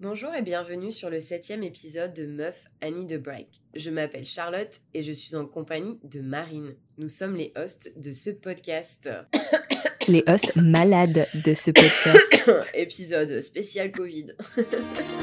Bonjour et bienvenue sur le septième épisode de Meuf Annie de Break. Je m'appelle Charlotte et je suis en compagnie de Marine. Nous sommes les hosts de ce podcast. Les hosts malades de ce podcast. Épisode spécial Covid.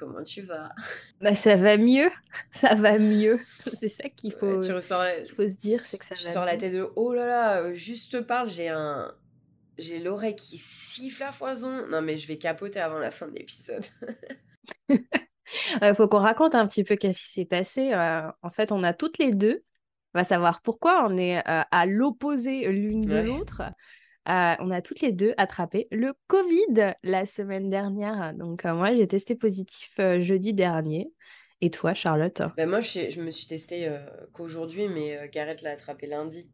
comment tu vas? Bah ça va mieux, ça va mieux. C'est ça qu'il faut, Ouais, Tu ressors la... faut se dire, c'est que ça tu va sors la tête de oh là là, juste te parle, j'ai un j'ai l'oreille qui siffle à foison. Non mais je vais capoter avant la fin de l'épisode. Euh, faut qu'on raconte un petit peu qu'est-ce qui s'est passé. Euh, en fait, on a toutes les deux, on va savoir pourquoi on est euh, à l'opposé l'une de l'autre. Euh, on a toutes les deux attrapé le Covid la semaine dernière. Donc euh, moi, j'ai testé positif euh, jeudi dernier. Et toi, Charlotte? Ben moi, je, je me suis testée qu'aujourd'hui, mais Gareth l'a attrapé lundi.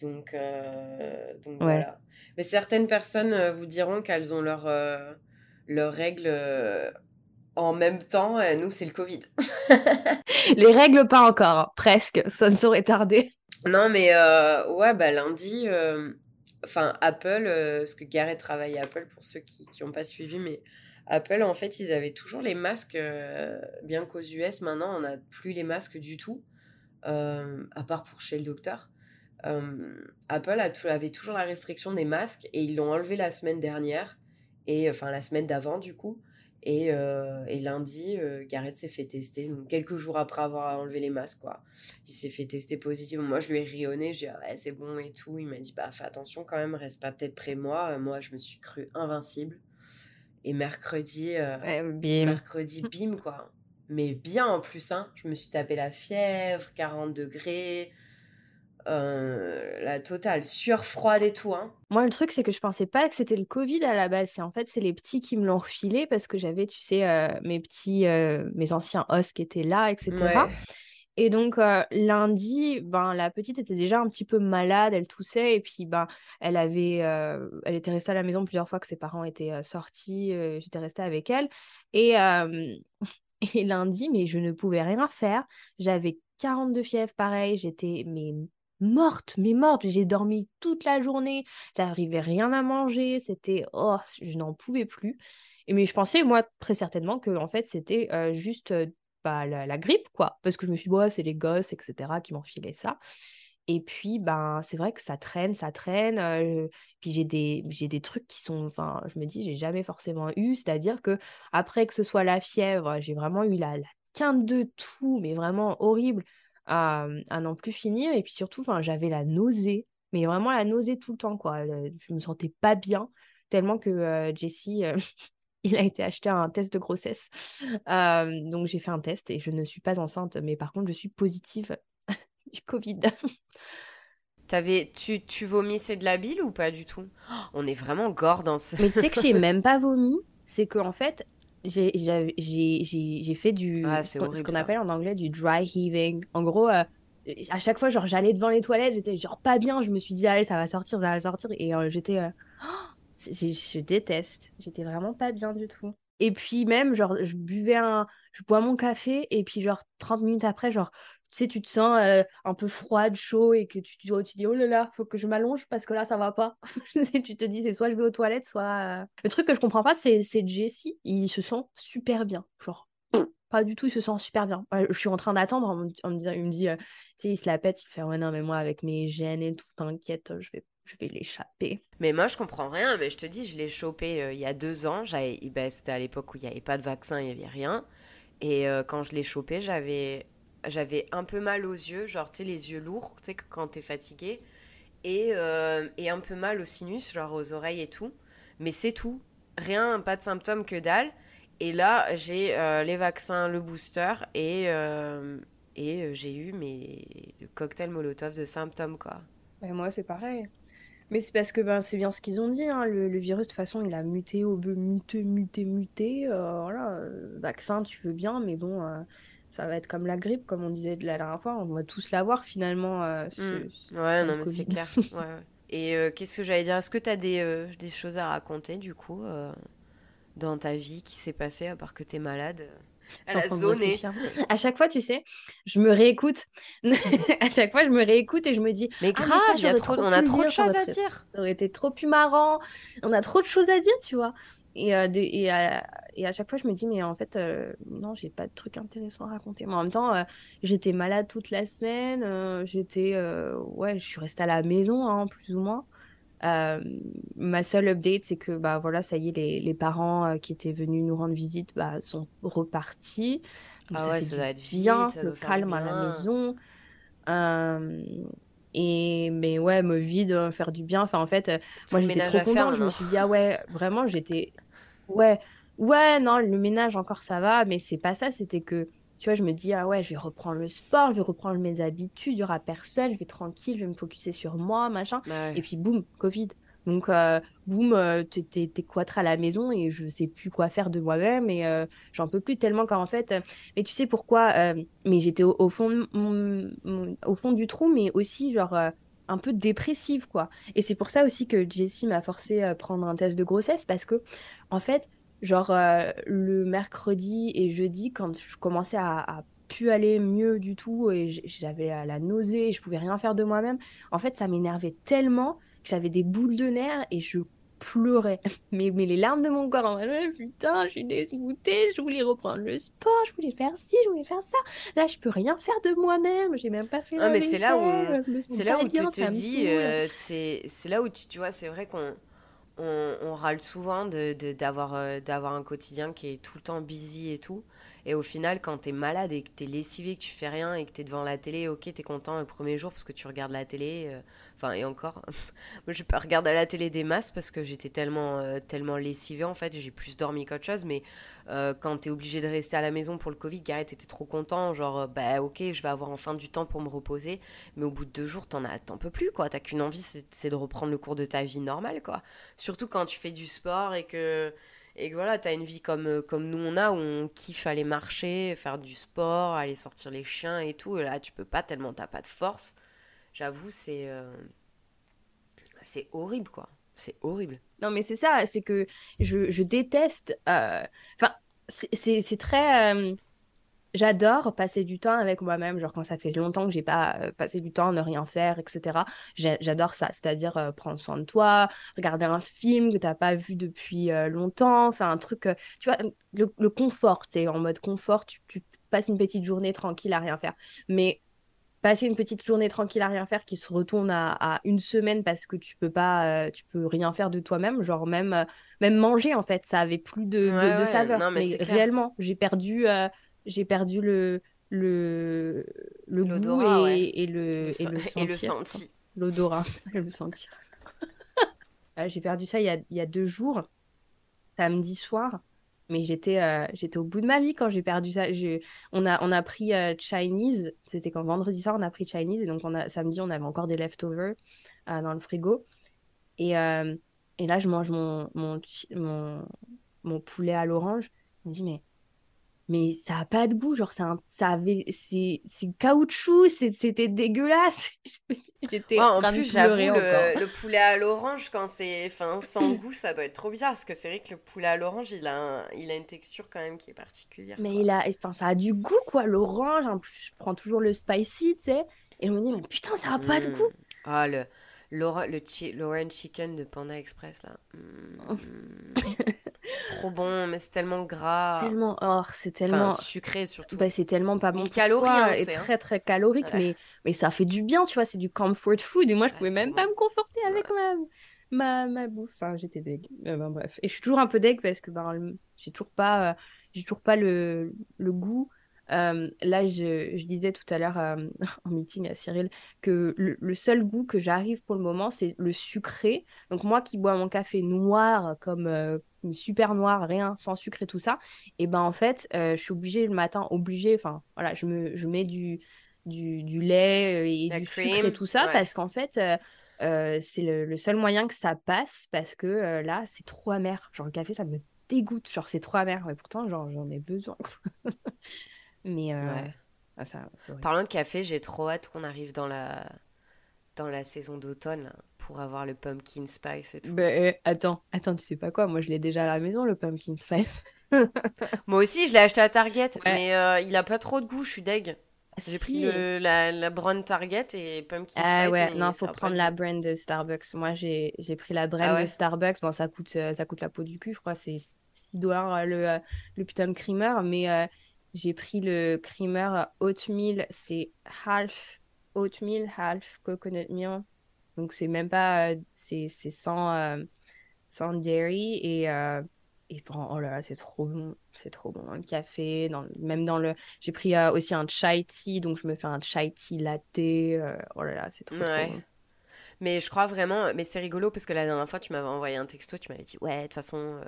Donc, donc Ouais. voilà. Mais certaines personnes vous diront qu'elles ont leurs règles en même temps. Nous, c'est le Covid. Les règles, pas encore, hein. presque, ça ne saurait tarder. Non, mais euh, ouais, bah lundi, euh, enfin Apple, euh, parce que Gareth travaille à Apple pour ceux qui n'ont pas suivi, mais Apple, en fait, ils avaient toujours les masques, euh, bien qu'aux US, maintenant, on n'a plus les masques du tout, euh, à part pour chez le docteur. Euh, Apple avait toujours la restriction des masques et ils l'ont enlevé la semaine dernière, et enfin la semaine d'avant, du coup. Et, euh, et lundi, euh, Gareth s'est fait tester, donc quelques jours après avoir enlevé les masques, quoi il s'est fait tester positif. Moi, je lui ai rionné, j'ai dit, ah ouais, c'est bon et tout. Il m'a dit, bah, fais attention quand même, reste pas peut-être près de moi. Euh, moi, je me suis cru invincible. Et mercredi, Euh, bim. mercredi, bim, quoi. Mais bien en plus, hein. Je me suis tapé la fièvre, 40 degrés, euh, la totale, sueur froide et tout, hein. Moi, le truc, c'est que je pensais pas que c'était le Covid à la base. C'est en fait, c'est les petits qui me l'ont refilé parce que j'avais, tu sais, euh, mes petits, euh, mes anciens os qui étaient là, etc. Ouais. Et donc, euh, lundi, ben, la petite était déjà un petit peu malade, elle toussait, et puis, ben, elle avait, euh, elle était restée à la maison plusieurs fois que ses parents étaient euh, sortis, j'étais restée avec elle. Et, et lundi, mais je ne pouvais rien faire. J'avais 42 fièvres, pareil, j'étais mais morte, mais morte. J'ai dormi toute la journée, j'arrivais rien à manger, c'était, oh, je n'en pouvais plus. Et mais je pensais, moi, très certainement que, en fait, c'était euh, juste euh, bah, la, grippe, quoi. Parce que je me suis dit, c'est les gosses, etc., qui filé ça. Et puis, ben, c'est vrai que ça traîne, ça traîne. euh, puis j'ai des, j'ai des trucs qui sont, enfin, je me dis, j'ai jamais forcément eu. C'est-à-dire que après que ce soit la fièvre, j'ai vraiment eu la, la quinte de tout, mais vraiment horrible, à, à n'en plus finir. Et puis surtout, j'avais la nausée, mais vraiment la nausée tout le temps, quoi. Le- je me sentais pas bien, tellement que euh, Jessie, euh, il a été acheté un test de grossesse. Euh, donc j'ai fait un test et je ne suis pas enceinte, mais par contre, je suis positive du Covid. T'avais, tu, tu vomissais de la bile ou pas du tout? Oh, On est vraiment gore dans ce... Mais tu sais que j'ai même pas vomi, c'est que en fait, j'ai fait du Ah, ce qu'on appelle en anglais du dry heaving. En gros, euh, à chaque fois, genre j'allais devant les toilettes, j'étais genre pas bien, je me suis dit allez, ça va sortir, ça va sortir, et euh, j'étais, euh, oh, je déteste, j'étais vraiment pas bien du tout. Et puis même, genre, je buvais un, je bois mon café, et puis genre 30 minutes après, genre, tu sais, tu te sens euh, un peu froide, chaud, et que tu, tu, tu dis, oh là là, faut que je m'allonge parce que là, ça va pas. Tu te dis, c'est soit je vais aux toilettes, soit... euh, Le truc que je comprends pas, c'est Jessie, il se sent super bien. Genre, pas du tout, il se sent super bien. Je suis en train d'attendre, on, me- dit, il me dit, euh, tu sais, il se la pète, il fait, ouais, non, mais moi, avec mes gènes et tout, t'inquiète, je vais, je vais l'échapper. Mais moi, je comprends rien. Mais je te dis, je l'ai chopé euh, il y a deux ans. Ben, c'était à l'époque où il n'y avait pas de vaccin, il n'y avait rien. Et quand je l'ai chopé, j'avais, j'avais un peu mal aux yeux, genre, tu sais, les yeux lourds, tu quand t'es fatigué. Et, euh, et un peu mal au sinus, genre aux oreilles et tout. Mais c'est tout. Rien, pas de symptômes que dalle. Et là, j'ai euh, les vaccins, le booster et, euh, et j'ai eu mes, le cocktail Molotov de symptômes, quoi. Moi, c'est pareil. Mais c'est parce que ben, c'est bien ce qu'ils ont dit, hein, le, virus, de toute façon, il a muté, au muter, muter. euh, voilà, vaccin, tu veux bien, mais bon, ça va être comme la grippe, comme on disait de la dernière fois, on va tous l'avoir finalement. euh, ce- Mm. ce- Ouais, non, mais c'est clair. Ouais, ouais. Et euh, qu'est-ce que j'allais dire? Est-ce que tu as des, euh, des choses à raconter, du coup, dans ta vie qui s'est passé à part que t'es malade Elle a zoné. À chaque fois, tu sais, je me réécoute. à chaque fois, je me réécoute et je me dis. Mais ah, grave, trop, on a trop de choses à dire. Ça aurait été trop plus marrant. On a trop de choses à dire, tu vois. Et, euh, et, à, et, à, chaque fois, je me dis, mais en fait, euh, non, j'ai pas de trucs intéressants à raconter. Mais en même temps, euh, j'étais malade toute la semaine. j'étais. ouais, je suis restée à la maison, hein, plus ou moins. ma seule update, c'est que bah voilà, ça y est, les, les parents qui étaient venus nous rendre visite bah, sont repartis. ah ça ouais, ça doit être bien, vite, le calme à la maison. Et mais ouais, me vide, faire du bien. Enfin, en fait, moi j'étais trop contente. je me suis dit, ah ouais, vraiment, j'étais. Ouais, ouais, non, le ménage encore ça va, mais c'est pas ça. C'était que, tu vois, je me dis, ah ouais, je vais reprendre le sport, je vais reprendre mes habitudes, il y aura personne, je vais tranquille, je vais me focuser sur moi, machin. Et puis, boum, Covid. Donc, euh, boum, euh, t'es cloître à la maison et je sais plus quoi faire de moi-même et euh, j'en peux plus tellement qu'en fait. mais tu sais pourquoi Mais j'étais au, fond au fond du trou, mais aussi genre un peu dépressive quoi. Et c'est pour ça aussi que Jessie m'a forcé à prendre un test de grossesse parce que en fait, genre le mercredi et jeudi, quand je commençais à, à plus aller mieux du tout et j'avais la nausée et je pouvais rien faire de moi-même. En fait, ça m'énervait tellement j'avais des boules de nerfs et je pleurais. Mais, mais les larmes de mon corps en mode putain, je suis dégoûtée, je voulais reprendre le sport, je voulais faire ci, je voulais faire ça. Là, je peux rien faire de moi-même, j'ai même pas fait ah, mais c'est là où c'est là où tu te dis euh, c'est c'est là où tu, tu vois, c'est vrai qu'on on, râle souvent de d'avoir euh, d'avoir un quotidien qui est tout le temps busy et tout. Et au final, quand t'es malade et que t'es lessivé, que tu fais rien et que t'es devant la télé, ok, t'es content le premier jour parce que tu regardes la télé. Euh, enfin, et encore, moi je pas regarder la télé des masses parce que j'étais tellement, euh, tellement lessivé en fait, j'ai plus dormi qu'autre chose. Mais euh, quand t'es obligé de rester à la maison pour le Covid, Gareth était trop content, genre, bah ok, je vais avoir enfin du temps pour me reposer. Mais au bout de deux jours, t'en as, t'en peux plus quoi. T'as qu'une envie, c'est de reprendre le cours de ta vie normale quoi. Surtout quand tu fais du sport et que et que voilà, tu as une vie comme, euh, comme nous on a, où on kiffe aller marcher, faire du sport, aller sortir les chiens et tout. Et là, tu peux pas tellement t'as pas de force. J'avoue, c'est. Euh, c'est horrible, quoi. C'est horrible. Non, mais c'est ça, c'est que je, je déteste. Euh, enfin, c'est très j'adore passer du temps avec moi-même, genre quand ça fait longtemps que j'ai pas euh, passé du temps à ne rien faire, etc. J'adore ça, c'est-à-dire euh, prendre soin de toi, regarder un film que t'as pas vu depuis euh, longtemps, enfin un truc, tu vois, le, confort, tu sais, en mode confort, tu, passes une petite journée tranquille à rien faire. Mais passer une petite journée tranquille à rien faire qui se retourne à, une semaine parce que tu peux pas, tu peux rien faire de toi-même, genre même, même manger en fait, ça avait plus de, saveur. mais, réellement, j'ai perdu j'ai perdu le, le, le goût et, et, le, et, le, et le senti. L'odorat et le sentir. Euh, j'ai perdu ça il y, a, il y a deux jours, samedi soir. Mais j'étais euh, j'étais au bout de ma vie quand j'ai perdu ça. On, a, on a pris euh, Chinese, c'était quand vendredi soir on a pris Chinese. Et donc on a, samedi on avait encore des leftovers dans le frigo. Et, et là je mange mon, mon, mon, mon poulet à l'orange. Je me dis mais mais ça a pas de goût genre ça ça avait c'est c'est caoutchouc c'était dégueulasse. J'étais en, en plus j'avoue le, le, poulet à l'orange quand c'est enfin sans goût ça doit être trop bizarre parce que c'est vrai que le poulet à l'orange il a il a une texture quand même qui est particulière mais il a enfin ça a du goût quoi l'orange en plus je prends toujours le spicy tu sais. Et je me dis mais putain ça a pas de mmh. goût. Ah le Laura, le l'orange chicken de Panda Express là. Mmh. c'est trop bon, mais c'est tellement gras. Tellement, oh, c'est tellement sucré surtout. Bah, c'est tellement pas bon. Calories, hein, et très très calorique, mais mais ça fait du bien, tu vois. C'est du comfort food et moi je pouvais même pas me conforter avec ma ma, ma bouffe. Enfin, j'étais deg. Euh, ben, bref, et je suis toujours un peu deg parce que ben j'ai toujours pas euh, j'ai toujours pas le le goût euh, là, je, je, disais tout à l'heure euh, en meeting à Cyril que le, seul goût que j'arrive pour le moment, c'est le sucré. Donc moi qui bois mon café noir comme euh, super noir, rien, sans sucre et tout ça, et ben en fait, je suis obligée le matin, obligée, enfin voilà, je, me, je mets du, du, du lait et du sucre et tout ça parce qu'en fait, c'est le, le, seul moyen que ça passe parce que là, c'est trop amer. Genre le café, ça me dégoûte, genre c'est trop amer, mais pourtant, genre j'en ai besoin. Mais euh, ah, Parlant de café, j'ai trop hâte qu'on arrive dans la dans la saison d'automne pour avoir le pumpkin spice et tout. Ben, attends, attends, tu sais pas quoi? Moi, je l'ai déjà à la maison, le pumpkin spice. Moi aussi, je l'ai acheté à Target, mais euh, il a pas trop de goût, je suis deg. J'ai pris la, la brand Target et Pumpkin ah, Spice. ouais, non, faut prendre la brand de Starbucks. Moi, j'ai pris la brand ah de Starbucks. Bon, ça coûte, euh, ça coûte la peau du cul, je crois. C'est 6 dollars euh, le, le putain de creamer. Mais j'ai pris le creamer oatmeal. C'est half oatmeal, half coconut milk. Donc, c'est même pas. c'est sans, sans dairy. Et et oh là là, c'est trop bon, c'est trop bon dans le café, dans même dans le. J'ai pris euh, aussi un chai tea, donc je me fais un chai tea latte. Euh, oh là là, c'est trop, ouais. bon. Mais je crois vraiment, mais c'est rigolo parce que la dernière fois tu m'avais envoyé un texto, tu m'avais dit ouais de toute façon, euh,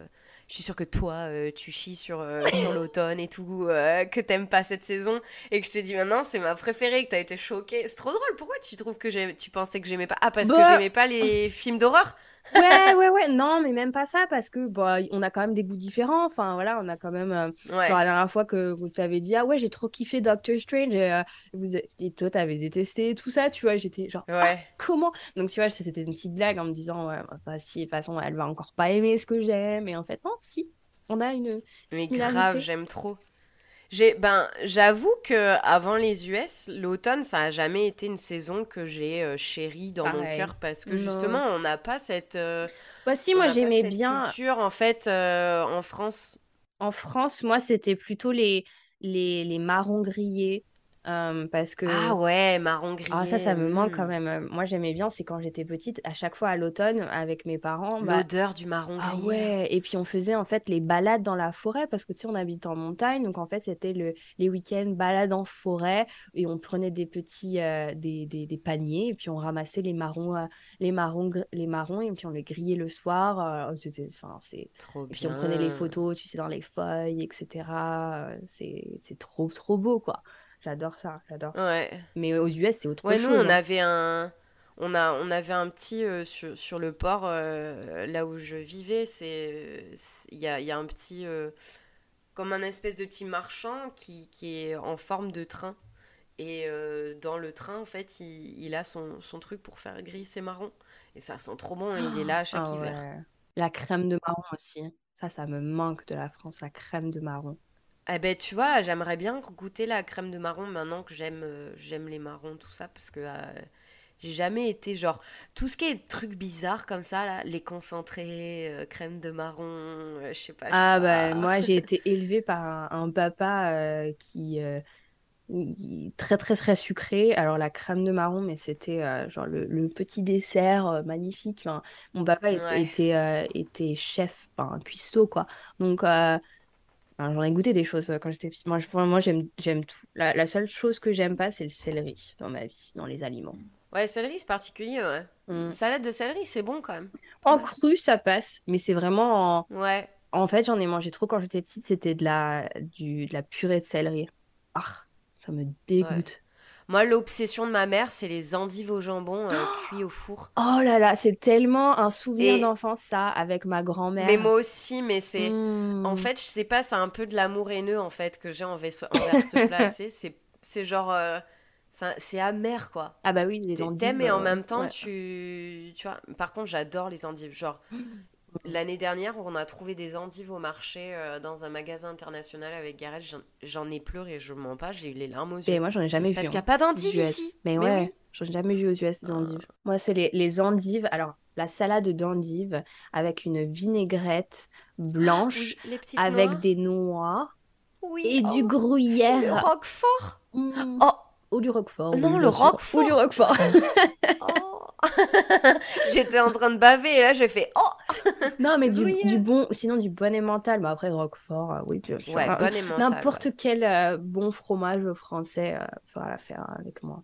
je suis sûre que toi tu chies sur, sur l'automne et tout, que t'aimes pas cette saison et que je t'ai dit maintenant c'est ma préférée, que t'as été choquée. C'est trop drôle. Pourquoi tu trouves que tu pensais que j'aimais pas? Ah parce que bah j'aimais pas les films d'horreur? Ouais, ouais, ouais. Non, mais même pas ça, parce que bah, on a quand même des goûts différents. Enfin, voilà, on a quand même. Euh, la dernière fois que vous t'avez dit, ah ouais, j'ai trop kiffé Doctor Strange, et, euh, vous, et toi, t'avais détesté tout ça, tu vois. J'étais genre, ah, ouais. comment? Donc, tu vois, c'était une petite blague en me disant, ouais, bah, si, de toute façon, elle va encore pas aimer ce que j'aime. Et en fait, non, si, on a une. Mais grave, j'aime trop. J'ai, ben, j'avoue que avant les US, l'automne, ça a jamais été une saison que j'ai euh, chérie dans mon cœur parce que justement, on n'a pas cette. Euh, bah si, moi j'aimais bien. culture en fait euh, en France. En France, moi, c'était plutôt les, les, les marrons grillés. Euh, parce que ah ouais marron gris ah ça ça me manque quand même. Euh, moi j'aimais bien c'est quand j'étais petite à chaque fois à l'automne avec mes parents bah l'odeur du marron ah ouais et puis on faisait en fait les balades dans la forêt parce que tu sais on habite en montagne donc en fait c'était le les week-ends balades en forêt et on prenait des petits euh, des, des, des, paniers et puis on ramassait les marrons les marrons les marrons et puis on les grillait le soir c'était enfin c'est trop et puis on prenait les photos tu sais dans les feuilles etc c'est c'est trop trop beau quoi J'adore ça, j'adore. Ouais. Mais aux US, c'est autre ouais, chose. nous, on hein. avait un. On, a, on avait un petit euh, sur, sur, le port, euh, là où je vivais, c'est il y a, y a, un petit, euh, comme un espèce de petit marchand qui, qui est en forme de train. Et dans le train, en fait, il, il a son, son, truc pour faire gris ses marrons. Et ça sent trop bon, il est là à chaque ah hiver. La crème de marron aussi. Ça, ça me manque de la France, la crème de marron. Eh ben, tu vois, j'aimerais bien goûter la crème de marron maintenant que j'aime euh, j'aime les marrons, tout ça, parce que euh, j'ai jamais été genre. Tout ce qui est trucs bizarres comme ça, là, les concentrés, euh, crème de marron, je sais pas. ah, bah, moi, j'ai été élevée par un, papa qui. très très très sucré alors la crème de marron mais c'était genre le, petit dessert magnifique mon papa était, était chef un cuistot quoi donc J'en ai goûté des choses euh, quand j'étais petite. Moi, moi j'aime, j'aime tout. La, seule chose que j'aime pas, c'est le céleri dans ma vie, dans les aliments. Ouais, céleri, c'est particulier, ouais. Mm. Salade de céleri, c'est bon quand même. En cru, ça passe, mais c'est vraiment en... Ouais. En fait, j'en ai mangé trop quand j'étais petite, c'était de la, du, de la purée de céleri. Ah, ça me dégoûte. Moi, l'obsession de ma mère, c'est les endives au jambon euh, cuits au four. Oh là là, c'est tellement un souvenir d'enfance, ça, avec ma grand-mère. Mais moi aussi, mais c'est. En mmh. fait, je sais pas, c'est un peu de l'amour haineux, en fait, que j'ai envers ce, plat. tu sais, c'est genre. Euh, c'est amer, quoi. Ah bah oui, les endives. T'aimes et en euh, même temps, tu. Tu vois, par contre, j'adore les endives. Genre. L'année dernière, on a trouvé des endives au marché euh, dans un magasin international avec Gareth. J'en ai pleuré, je mens pas, j'ai eu les larmes aux yeux. Et moi, j'en ai jamais vu. Parce qu'il n'y a pas d'endives ici. Mais, ouais, j'en ai jamais vu aux US des ah. endives. Moi, c'est les, les, endives. Alors, la salade d'endives avec une vinaigrette blanche avec des noix oui, et du oh. gruyère. Le roquefort. Mmh. Oh. Ou du roquefort. Non, le roquefort. Ou du roquefort. oh. J'étais en train de baver et là j'ai fait oh Non mais du, du, bon, sinon du bon mental. Mais après Roquefort, euh, oui sûr. Ouais, N'importe quel euh, bon fromage français euh, la faire avec moi.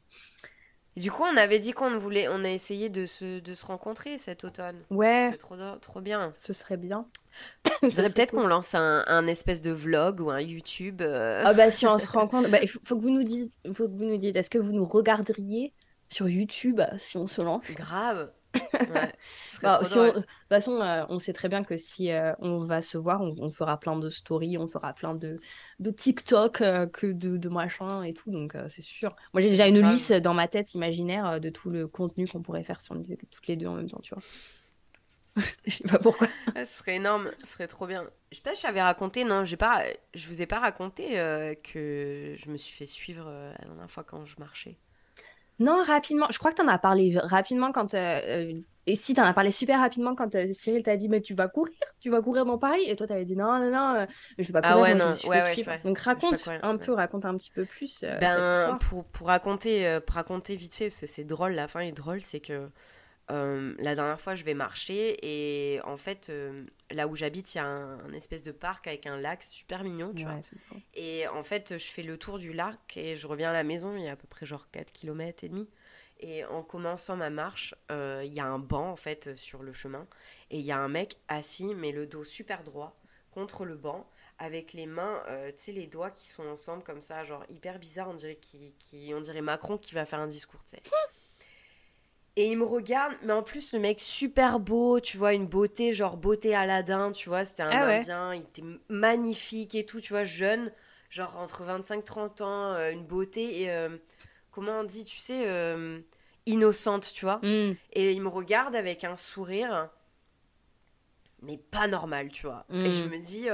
du coup, on avait dit qu'on voulait, on a essayé de se, de se rencontrer cet automne. Ouais. trop, trop bien. Ce serait bien. Je voudrais peut-être qu'on lance un, un, espèce de vlog ou un YouTube. Ah bah si on se rencontre, bah, il faut, faut, que vous nous dites, faut que vous nous dites, est-ce que vous nous regarderiez sur YouTube si on se lance. Grave. Ouais, Bah, si on-. De toute façon, euh, on sait très bien que si euh, on va se voir, on, on fera plein de stories, on fera plein de, de TikTok, euh, que de, de machin et tout, donc c'est sûr. Moi, j'ai déjà une Grave. liste dans ma tête imaginaire de tout le contenu qu'on pourrait faire si on le faisait toutes les deux en même temps, tu vois. Je sais pas pourquoi. Ce serait énorme, ce serait trop bien. Je sais pas si j'avais raconté, non, j'ai pas, je vous ai pas raconté que je me suis fait suivre la dernière fois quand je marchais. Non, rapidement, je crois que t'en as parlé rapidement quand... euh, euh, et si, t'en as parlé super rapidement quand euh, Cyril t'a dit, mais tu vas courir, tu vas courir dans Paris. Et toi, t'avais dit, non, non, non, euh, je vais pas Ah courir, ouais, moi, je non, me ouais, ouais. Donc raconte courir, un ouais. peu, raconte un petit peu plus cette Ben, pour, pour raconter, pour raconter vite fait, parce que c'est drôle, la fin est drôle, c'est que euh, la dernière fois, je vais marcher et en fait, euh, là où j'habite, il y a un, un espèce de parc avec un lac super mignon, tu vois. Ouais. Et en fait, je fais le tour du lac et je reviens à la maison, il y a à peu près genre 4 km et demi. Et en commençant ma marche, euh, il y a un banc en fait sur le chemin et il y a un mec assis mais le dos super droit contre le banc avec les mains, tu sais les doigts qui sont ensemble comme ça, genre hyper bizarre, on dirait qui, qui on dirait Macron qui va faire un discours, tu sais. Et il me regarde, mais en plus le mec super beau, tu vois, une beauté, genre beauté Aladdin, tu vois, c'était un Ah ouais. Indien, il était magnifique et tout, tu vois, jeune, genre entre 25-30 ans, euh, une beauté, et euh, comment on dit, tu sais, euh, innocente, tu vois. Mm, Et il me regarde avec un sourire, mais pas normal, tu vois. Et je Mm. me dis,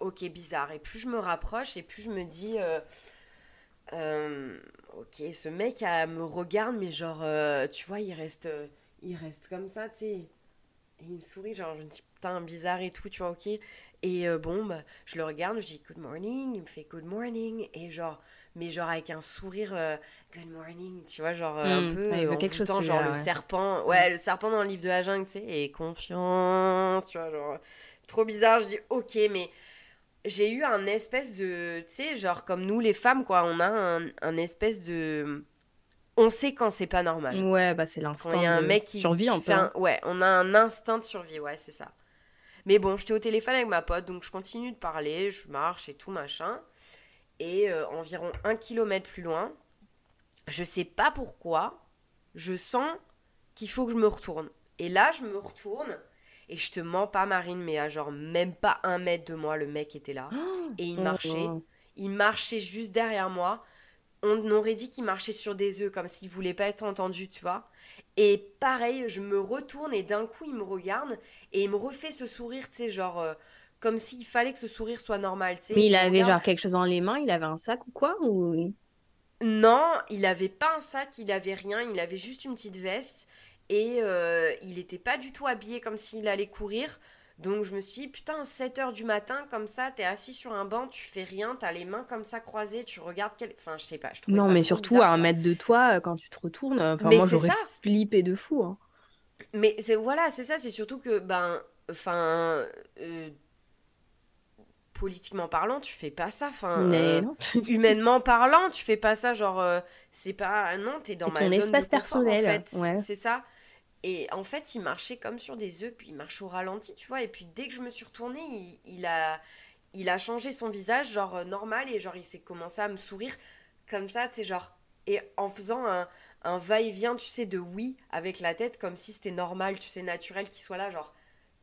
ok, bizarre. Et plus je me rapproche, et plus je me dis, euh, ok, ce mec euh, me regarde, mais genre, euh, tu vois, il reste, euh, il reste comme ça, tu sais. Et il me sourit, genre, je me dis, putain, bizarre et tout, tu vois, ok. Et euh, bon, bah, je le regarde, je dis good morning, il me fait good morning, et genre, mais genre avec un sourire euh, good morning, tu vois, genre euh, Mm. un peu Ouais, euh, quelque chose, envoûtant, genre celui-là, le ouais. serpent, ouais, le serpent dans le livre de la jungle, tu sais, et confiance, tu vois, genre, trop bizarre, je dis ok, mais j'ai eu un espèce de, tu sais, genre comme nous les femmes, quoi, on a un, un espèce de, on sait quand c'est pas normal. Ouais, bah c'est Quand l'instinct il y a un de mec qui survie un peu. un- hein. Ouais, on a un instinct de survie, ouais, c'est ça. Mais bon, j'étais au téléphone avec ma pote, donc je continue de parler, je marche et tout, machin. Et euh, environ un kilomètre plus loin, je sais pas pourquoi, je sens qu'il faut que je me retourne. Et là, je me retourne, et je te mens pas, Marine, mais à genre même pas un mètre de moi, le mec était là. Et il Oh, marchait, oh. il marchait juste derrière moi. On aurait dit qu'il marchait sur des œufs, comme s'il voulait pas être entendu, tu vois. Et pareil, je me retourne et d'un coup, il me regarde et il me refait ce sourire, tu sais, genre, euh, comme s'il fallait que ce sourire soit normal, tu sais. Mais il avait regarde. genre quelque chose dans les mains, il avait un sac ou quoi ou... Non, il avait pas un sac, il avait rien, il avait juste une petite veste et euh, il était pas du tout habillé comme s'il allait courir. Donc je me suis dit, putain, 7 heures du matin, comme ça, t'es assis sur un banc, tu fais rien, t'as les mains comme ça croisées, tu regardes quel... Enfin, je sais pas, je trouvais Non, ça mais surtout bizarre, à un mètre de toi, euh, quand tu te retournes, euh, enfin Mais moi j'aurais flippé de fou. hein. Mais c'est voilà, c'est ça, c'est surtout que ben enfin euh, politiquement parlant, tu fais pas ça, enfin Mais euh, humainement parlant, tu fais pas ça genre euh, c'est pas non, t'es dans ma zone espace de confort, personnel, en fait, ouais. c'est ça. Et en fait, il marchait comme sur des œufs, puis il marche au ralenti, tu vois. Et puis dès que je me suis retournée, il, il a, il a changé son visage, genre euh, normal, et genre il s'est commencé à me sourire comme ça, tu sais, genre. Et en faisant un, un va-et-vient, tu sais, de oui avec la tête, comme si c'était normal, tu sais, naturel qu'il soit là, genre,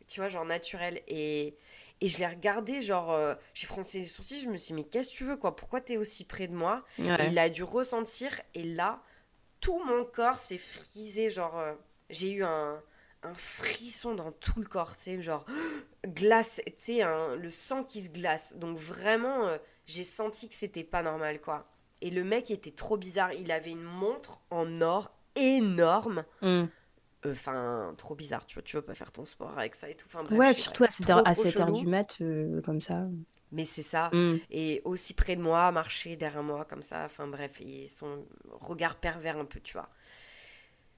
tu vois, genre naturel. Et, et je l'ai regardé, genre, euh, j'ai froncé les sourcils, je me suis dit, mais qu'est-ce que tu veux, quoi? Pourquoi t'es aussi près de moi? Et il a dû ressentir, et là, tout mon corps s'est frisé, genre, euh, j'ai eu un, un frisson dans tout le corps, tu sais, genre, glace, tu sais, le sang qui se glace. Donc vraiment, euh, j'ai senti que c'était pas normal, quoi. Et le mec était trop bizarre, il avait une montre en or énorme. Mm. Enfin, trop bizarre, tu vois, tu vas pas faire ton sport avec ça et tout. Enfin bref, Ouais, surtout à 7 trop, heures, à trop 7 heures chelou. du mat, euh, comme ça. Mais c'est ça Mm. et aussi près de moi, marcher derrière moi comme ça, enfin bref, et son regard pervers un peu, tu vois.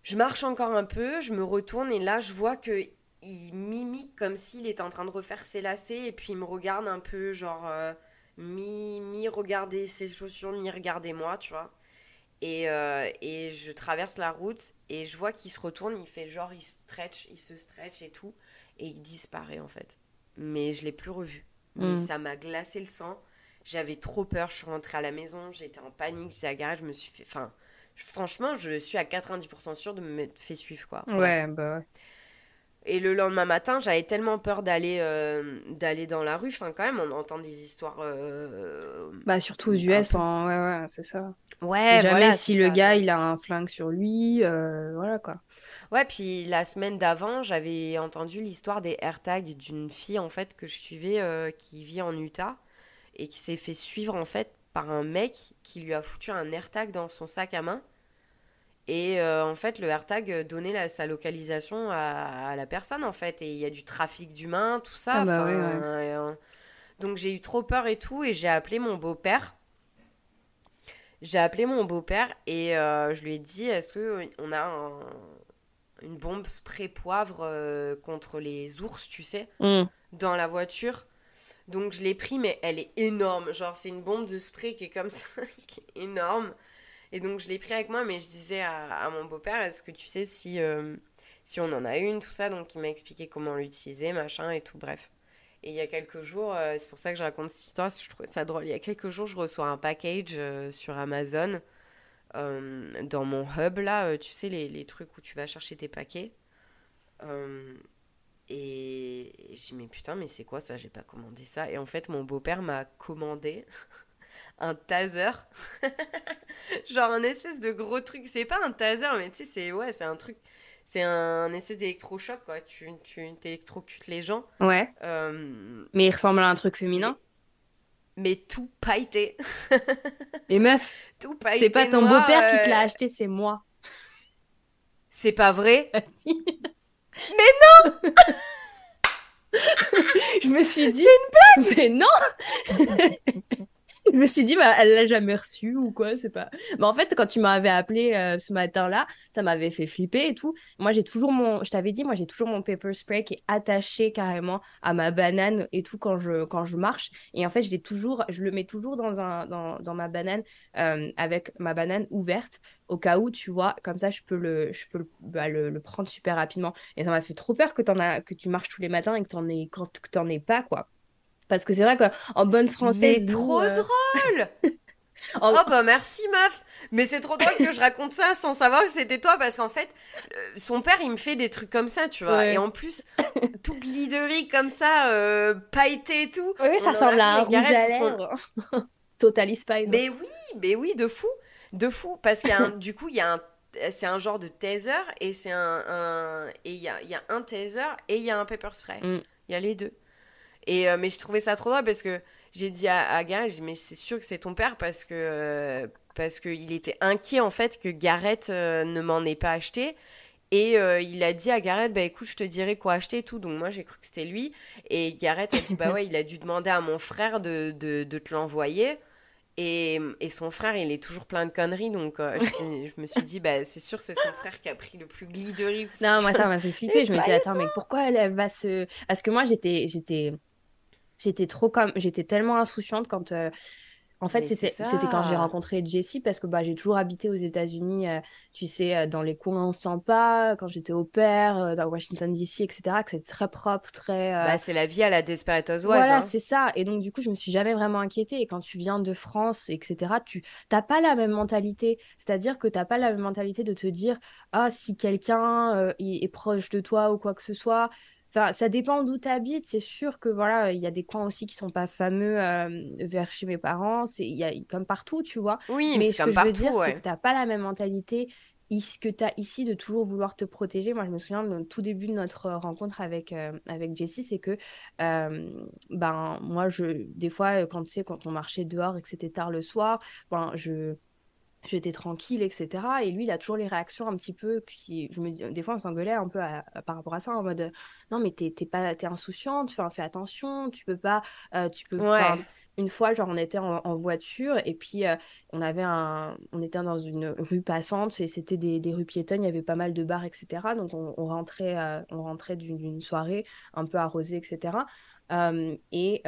Je marche encore un peu, je me retourne et là je vois que il mimique comme s'il était en train de refaire ses lacets et puis il me regarde un peu genre euh, mi mi regarder ses chaussures, mi regarder moi, tu vois. Et, euh, et je traverse la route et je vois qu'il se retourne, il fait genre il stretch, il se stretch et tout et il disparaît en fait. Mais je l'ai plus revu. Mais Mm. ça m'a glacé le sang. J'avais trop peur. Je suis rentrée à la maison. J'étais en panique. Garage. Je me suis fait. Enfin, franchement, je suis à 90% sûre de me mettre fait suivre, quoi. Ouais, bah ouais. Et le lendemain matin, j'avais tellement peur d'aller euh, d'aller dans la rue. Enfin, quand même, on entend des histoires. euh, Bah, surtout aux US, en... ouais, ouais, c'est ça. Ouais, Jamais voilà, si le ça, gars, il a un flingue sur lui, euh, voilà quoi. Ouais, puis la semaine d'avant, j'avais entendu l'histoire des AirTags d'une fille, en fait, que je suivais, qui vit en Utah, et qui s'est fait suivre, en fait, par un mec qui lui a foutu un AirTag dans son sac à main. Et euh, en fait, le AirTag donnait la- sa localisation à, à la personne, en fait. Et il y a du trafic d'humains, tout ça. Ah bah ouais, euh, donc j'ai eu trop peur et tout, et j'ai appelé mon beau-père. J'ai appelé mon beau-père et euh, je lui ai dit est-ce que on a un- une bombe spray poivre contre les ours, tu sais, Mm. dans la voiture? Donc je l'ai pris, mais elle est énorme. Genre, c'est une bombe de spray qui est comme ça, qui est énorme. Et donc je l'ai pris avec moi, mais je disais à, mon beau-père est-ce que tu sais si, euh, si on en a une, tout ça? Donc il m'a expliqué comment l'utiliser, machin et tout, bref. Et il y a quelques jours, euh, c'est pour ça que je raconte cette histoire, parce que je trouvais ça drôle. Il y a quelques jours, je reçois un package euh, sur Amazon dans mon hub, là, tu sais, les, les trucs où tu vas chercher tes paquets. Euh, et je dis, mais putain, mais c'est quoi ça? J'ai pas commandé ça. Et en fait, mon beau-père m'a commandé un taser. Genre un espèce de gros truc. C'est pas un taser, mais tu sais, c'est ouais, c'est un truc. C'est un espèce d'électrochoc, quoi. Tu, tu t'électrocutes les gens. Ouais, Euh, mais il ressemble à un truc féminin. mais tout pailleté. Et meuf, tout pailleté. c'est pas ton beau-père qui te euh, l'a acheté, c'est moi. C'est pas vrai Ah, si. Je me suis dit. Mais non Je me suis dit, bah, elle l'a jamais reçu ou quoi, c'est pas. Mais en fait, quand tu m'avais appelé euh, ce matin-là, ça m'avait fait flipper et tout. Moi, j'ai toujours mon. Je t'avais dit, moi, j'ai toujours mon pepper spray qui est attaché carrément à ma banane et tout quand je, quand je marche. Et en fait, je l'ai toujours. Je le mets toujours dans, un, dans, dans ma banane euh, avec ma banane ouverte au cas où, tu vois. Comme ça, je peux le, je peux le, bah, le, prendre super rapidement. Et ça m'a fait trop peur que, en as, que tu marches tous les matins et que t'en aies, aies pas, quoi. Parce que c'est vrai qu'en bonne française. Mais trop euh, drôle en- Oh bah merci meuf Mais c'est trop drôle que je raconte ça sans savoir que c'était toi parce qu'en fait, euh, son père il me fait des trucs comme ça, tu vois. Ouais. Et en plus, tout glittery comme ça, euh, pailleté et tout. Oui, ça ressemble à un rouge à lèvres. Totally Spice. Mais oui, mais oui, de fou, de fou. Parce qu'il du coup, il y a un, c'est un genre de taser et c'est un, un- et il y a, y a un taser et il y a un pepper spray. Mm. Il y a les deux. Et euh, mais je trouvais ça trop drôle parce que j'ai dit à, à Gareth, j'ai dit, mais c'est sûr que c'est ton père parce que euh, parce que il était inquiet en fait que Gareth euh, ne m'en ait pas acheté. Et euh, il a dit à Gareth, bah écoute, je te dirai quoi acheter et tout. Donc moi j'ai cru que c'était lui. Et Gareth a dit, bah ouais, il a dû demander à mon frère de, de, de te l'envoyer. Et, et son frère, il est toujours plein de conneries. Donc euh, je, je me suis dit, bah c'est sûr, c'est son frère qui a pris le plus glittery. Non, moi, ça m'a fait flipper. Je me dis, attends, mais pourquoi elle, elle va se. Parce que moi, j'étais, j'étais, j'étais trop comme. J'étais tellement insouciante quand. euh, En fait, c'était, quand j'ai rencontré Jessie parce que bah, j'ai toujours habité aux États-Unis, euh, tu sais, euh, dans les coins sympas, quand j'étais au père, euh, dans Washington DC, etc., que c'est très propre, très. euh, Bah c'est la vie à la Desperate Housewives. Voilà, hein. c'est ça. Et donc, du coup, je me suis jamais vraiment inquiétée. Et quand tu viens de France, etc., tu n'as pas la même mentalité. C'est-à-dire que tu n'as pas la même mentalité de te dire, ah, si quelqu'un est proche de toi ou quoi que ce soit. Enfin, ça dépend d'où tu habites. C'est sûr que voilà, il y a des coins aussi qui sont pas fameux euh, vers chez mes parents. C'est il y a comme partout, tu vois. Oui, mais c'est ce que comme je veux partout, dire, c'est ouais. que tu n'as pas la même mentalité is- que tu as ici de toujours vouloir te protéger. Moi, je me souviens de tout début de notre euh, rencontre avec, euh, avec Jessie, c'est que euh, ben, moi, je, des fois, quand tu sais, quand on marchait dehors et que c'était tard le soir, ben, je. J'étais tranquille, etc. Et lui, il a toujours les réactions un petit peu qui, je me dis, des fois, on s'engueulait un peu à- à- par rapport à ça, en mode, non, mais t'es t'es pas, t'es insouciante, enfin, fais attention, tu peux pas, euh, tu peux, Ouais. une fois, genre, on était en, en voiture et puis euh, on avait un, on était dans une rue passante et c'était des, des rues piétonnes, il y avait pas mal de bars, etc. Donc on, on rentrait, euh, on rentrait d'une soirée un peu arrosée, etc. et,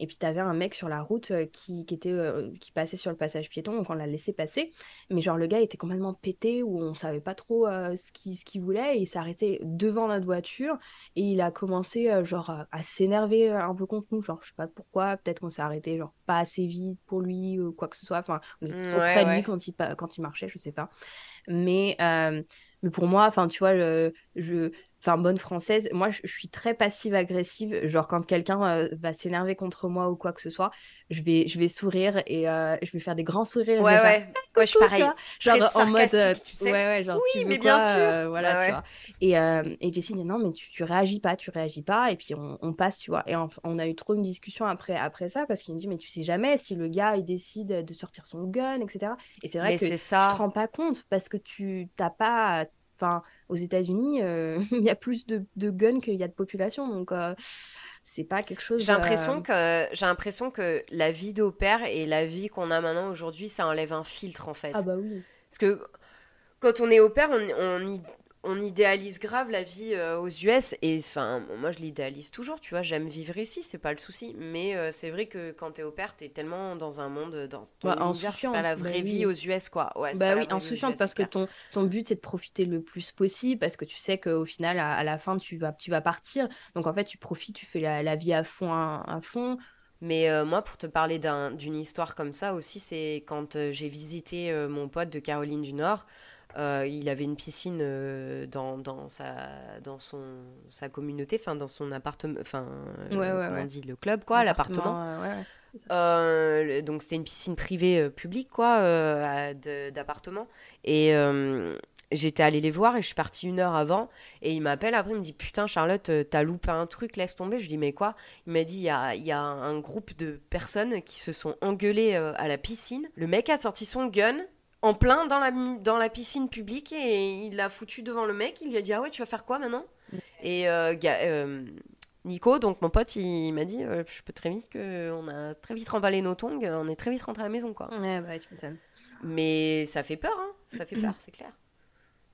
et puis, tu avais un mec sur la route qui, qui, était, qui passait sur le passage piéton, donc on l'a laissé passer. Mais genre, le gars était complètement pété, où on savait pas trop ce qu'il ce qu'il voulait. Et il s'est arrêté devant notre voiture et il a commencé genre à, s'énerver un peu contre nous. Genre, je sais pas pourquoi, peut-être qu'on s'est arrêté genre pas assez vite pour lui ou quoi que ce soit. Enfin, on était trop près de lui quand il, quand il marchait, je sais pas. Mais, mais pour moi, enfin, tu vois, je, enfin bonne française, moi je, suis très passive agressive, genre quand quelqu'un euh, va s'énerver contre moi ou quoi que ce soit, je vais je vais sourire et euh, je vais faire des grands sourires. Ouais ouais, ouais je suis pareil. Genre en mode euh, tu sais. ouais ouais genre oui mais bien sûr. voilà tu vois. Et et Jessie dit non mais tu, tu réagis pas, tu réagis pas et puis on, on passe tu vois. Et on, a eu trop une discussion après après ça parce qu'il me dit mais tu sais jamais si le gars il décide de sortir son gun etc. Et c'est vrai que ça. tu te rends pas compte parce que tu t'as pas Enfin, aux États-Unis, euh, il y a plus de, de guns qu'il y a de population, donc euh, c'est pas quelque chose. J'ai l'impression euh, que j'ai l'impression que la vie d'opère et la vie qu'on a maintenant aujourd'hui, ça enlève un filtre en fait. Ah bah oui. Parce que quand on est au on, on, y, on idéalise grave la vie euh, aux US et enfin moi je l'idéalise toujours tu vois j'aime vivre ici c'est pas le souci. Mais euh, c'est vrai que quand t'es au père t'es tellement dans un monde dans ton univers c'est pas la bah vraie vie aux US quoi. Ouais, bah oui insouciante parce que ton, ton but c'est de profiter le plus possible parce que tu sais qu'au final à, la fin tu vas tu vas partir. Donc en fait tu profites tu fais la, vie à fond à, fond. Mais euh, moi, pour te parler d'une histoire comme ça aussi, c'est quand j'ai visité mon pote de Caroline du Nord. Euh, il avait une piscine euh, dans, dans, sa, dans son, sa communauté, enfin dans son appartement, enfin, euh, on dit le club, quoi, l'appartement. donc c'était une piscine privée publique, quoi, d'appartement. Et j'étais allée les voir et je suis partie une heure avant. Et il m'appelle après, il me dit Putain, Charlotte, t'as loupé un truc, laisse tomber. Je lui dis Mais quoi? Il m'a dit Il y a, y a un groupe de personnes qui se sont engueulées à la piscine. Le mec a sorti son gun en plein dans la, dans la piscine publique et il l'a foutu devant le mec. Il lui a dit Ah ouais, tu vas faire quoi maintenant? Et euh, euh, Nico, donc mon pote, il, m'a dit euh, Je peux très vite qu'on a très vite remballé nos tongs, on est très vite rentré à la maison. quoi. Ouais, bah, tu Mais ça fait peur, hein ça fait peur, c'est clair.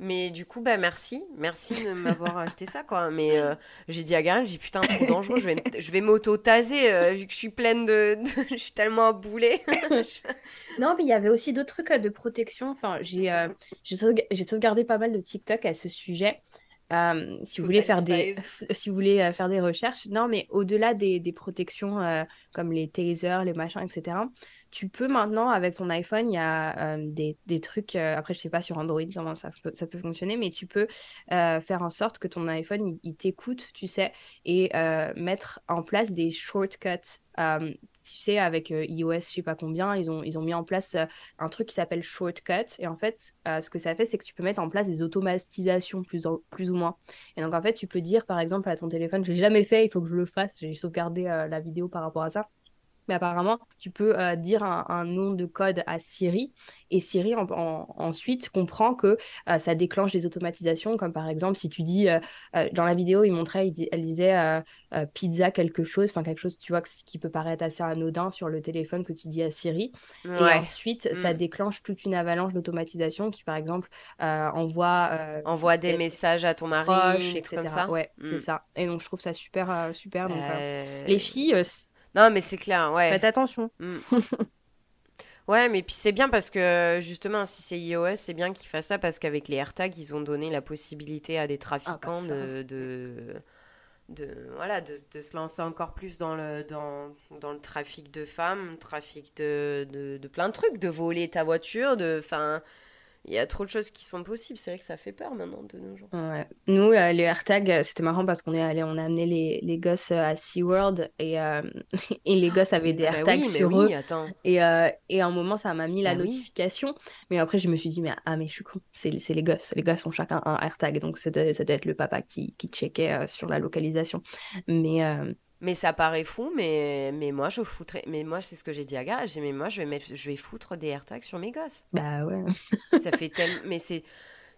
Mais du coup, bah merci, merci de m'avoir acheté ça, quoi. Mais euh, j'ai dit à Gareth, j'ai putain, trop dangereux, je vais, je vais m'auto-taser euh, vu que je suis pleine de. je suis tellement boulée. non, mais il y avait aussi d'autres trucs euh, de protection. Enfin, j'ai j'ai sauvegardé pas mal de TikTok à ce sujet. si, vous voulez faire des, si vous voulez faire des recherches, non, mais au-delà des, des protections comme les tasers, les machins, etc., tu peux maintenant, avec ton iPhone, il y a des, des, trucs, après je sais pas sur Android comment ça peut, ça peut fonctionner, mais tu peux faire en sorte que ton iPhone, il, t'écoute, tu sais, et mettre en place des shortcuts. tu sais, avec iOS, je sais pas combien, ils ont, ils ont mis en place un truc qui s'appelle shortcut. Et en fait, ce que ça fait, c'est que tu peux mettre en place des automatisations plus, plus ou moins. Et donc, en fait, tu peux dire, par exemple, à ton téléphone, je l'ai jamais fait, il faut que je le fasse. J'ai sauvegardé la vidéo par rapport à ça mais apparemment, tu peux euh, dire un, nom de code à Siri et Siri ensuite comprend que euh, ça déclenche des automatisations, comme par exemple si tu dis, euh, dans la vidéo, il montrait, elle disait pizza quelque chose, enfin quelque chose, tu vois, qui peut paraître assez anodin sur le téléphone que tu dis à Siri. Et ensuite, ça mm. déclenche toute une avalanche d'automatisation qui, par exemple, envoie... envoie des messages à ton mari, etc. comme ça. Ouais, c'est mm. ça. Et donc, je trouve ça super, super. Donc, les filles non, mais c'est clair, ouais. Faites attention. Mm. ouais, mais puis c'est bien parce que justement, si c'est iOS, c'est bien qu'ils fassent ça parce qu'avec les AirTags, ils ont donné la possibilité à des trafiquants ah, bah de, de, voilà, de, de, se lancer encore plus dans le, dans, dans le trafic de femmes, trafic de, de, de plein de trucs, de voler ta voiture, de. Enfin il y a trop de choses qui sont possibles. C'est vrai que ça fait peur maintenant de nos jours. Ouais. Nous, euh, les AirTags, euh, c'était marrant parce qu'on est allé, on a amené les, les gosses euh, à SeaWorld et, et les gosses avaient des bah AirTags sur oui, eux. Attends. Et, et à un moment, ça m'a mis la bah notification. Mais après, je me suis dit, mais, ah, mais je suis con. C'est les gosses. Les gosses ont chacun un AirTag. Donc, ça doit, ça doit être le papa qui, qui checkait sur la localisation. Mais. Mais ça paraît fou, mais, mais moi, je foutrais. Mais moi, c'est ce que j'ai dit à Gare. J'ai mais moi, je vais, mettre, je vais foutre des AirTags sur mes gosses. Bah ouais. ça fait tellement. Mais c'est.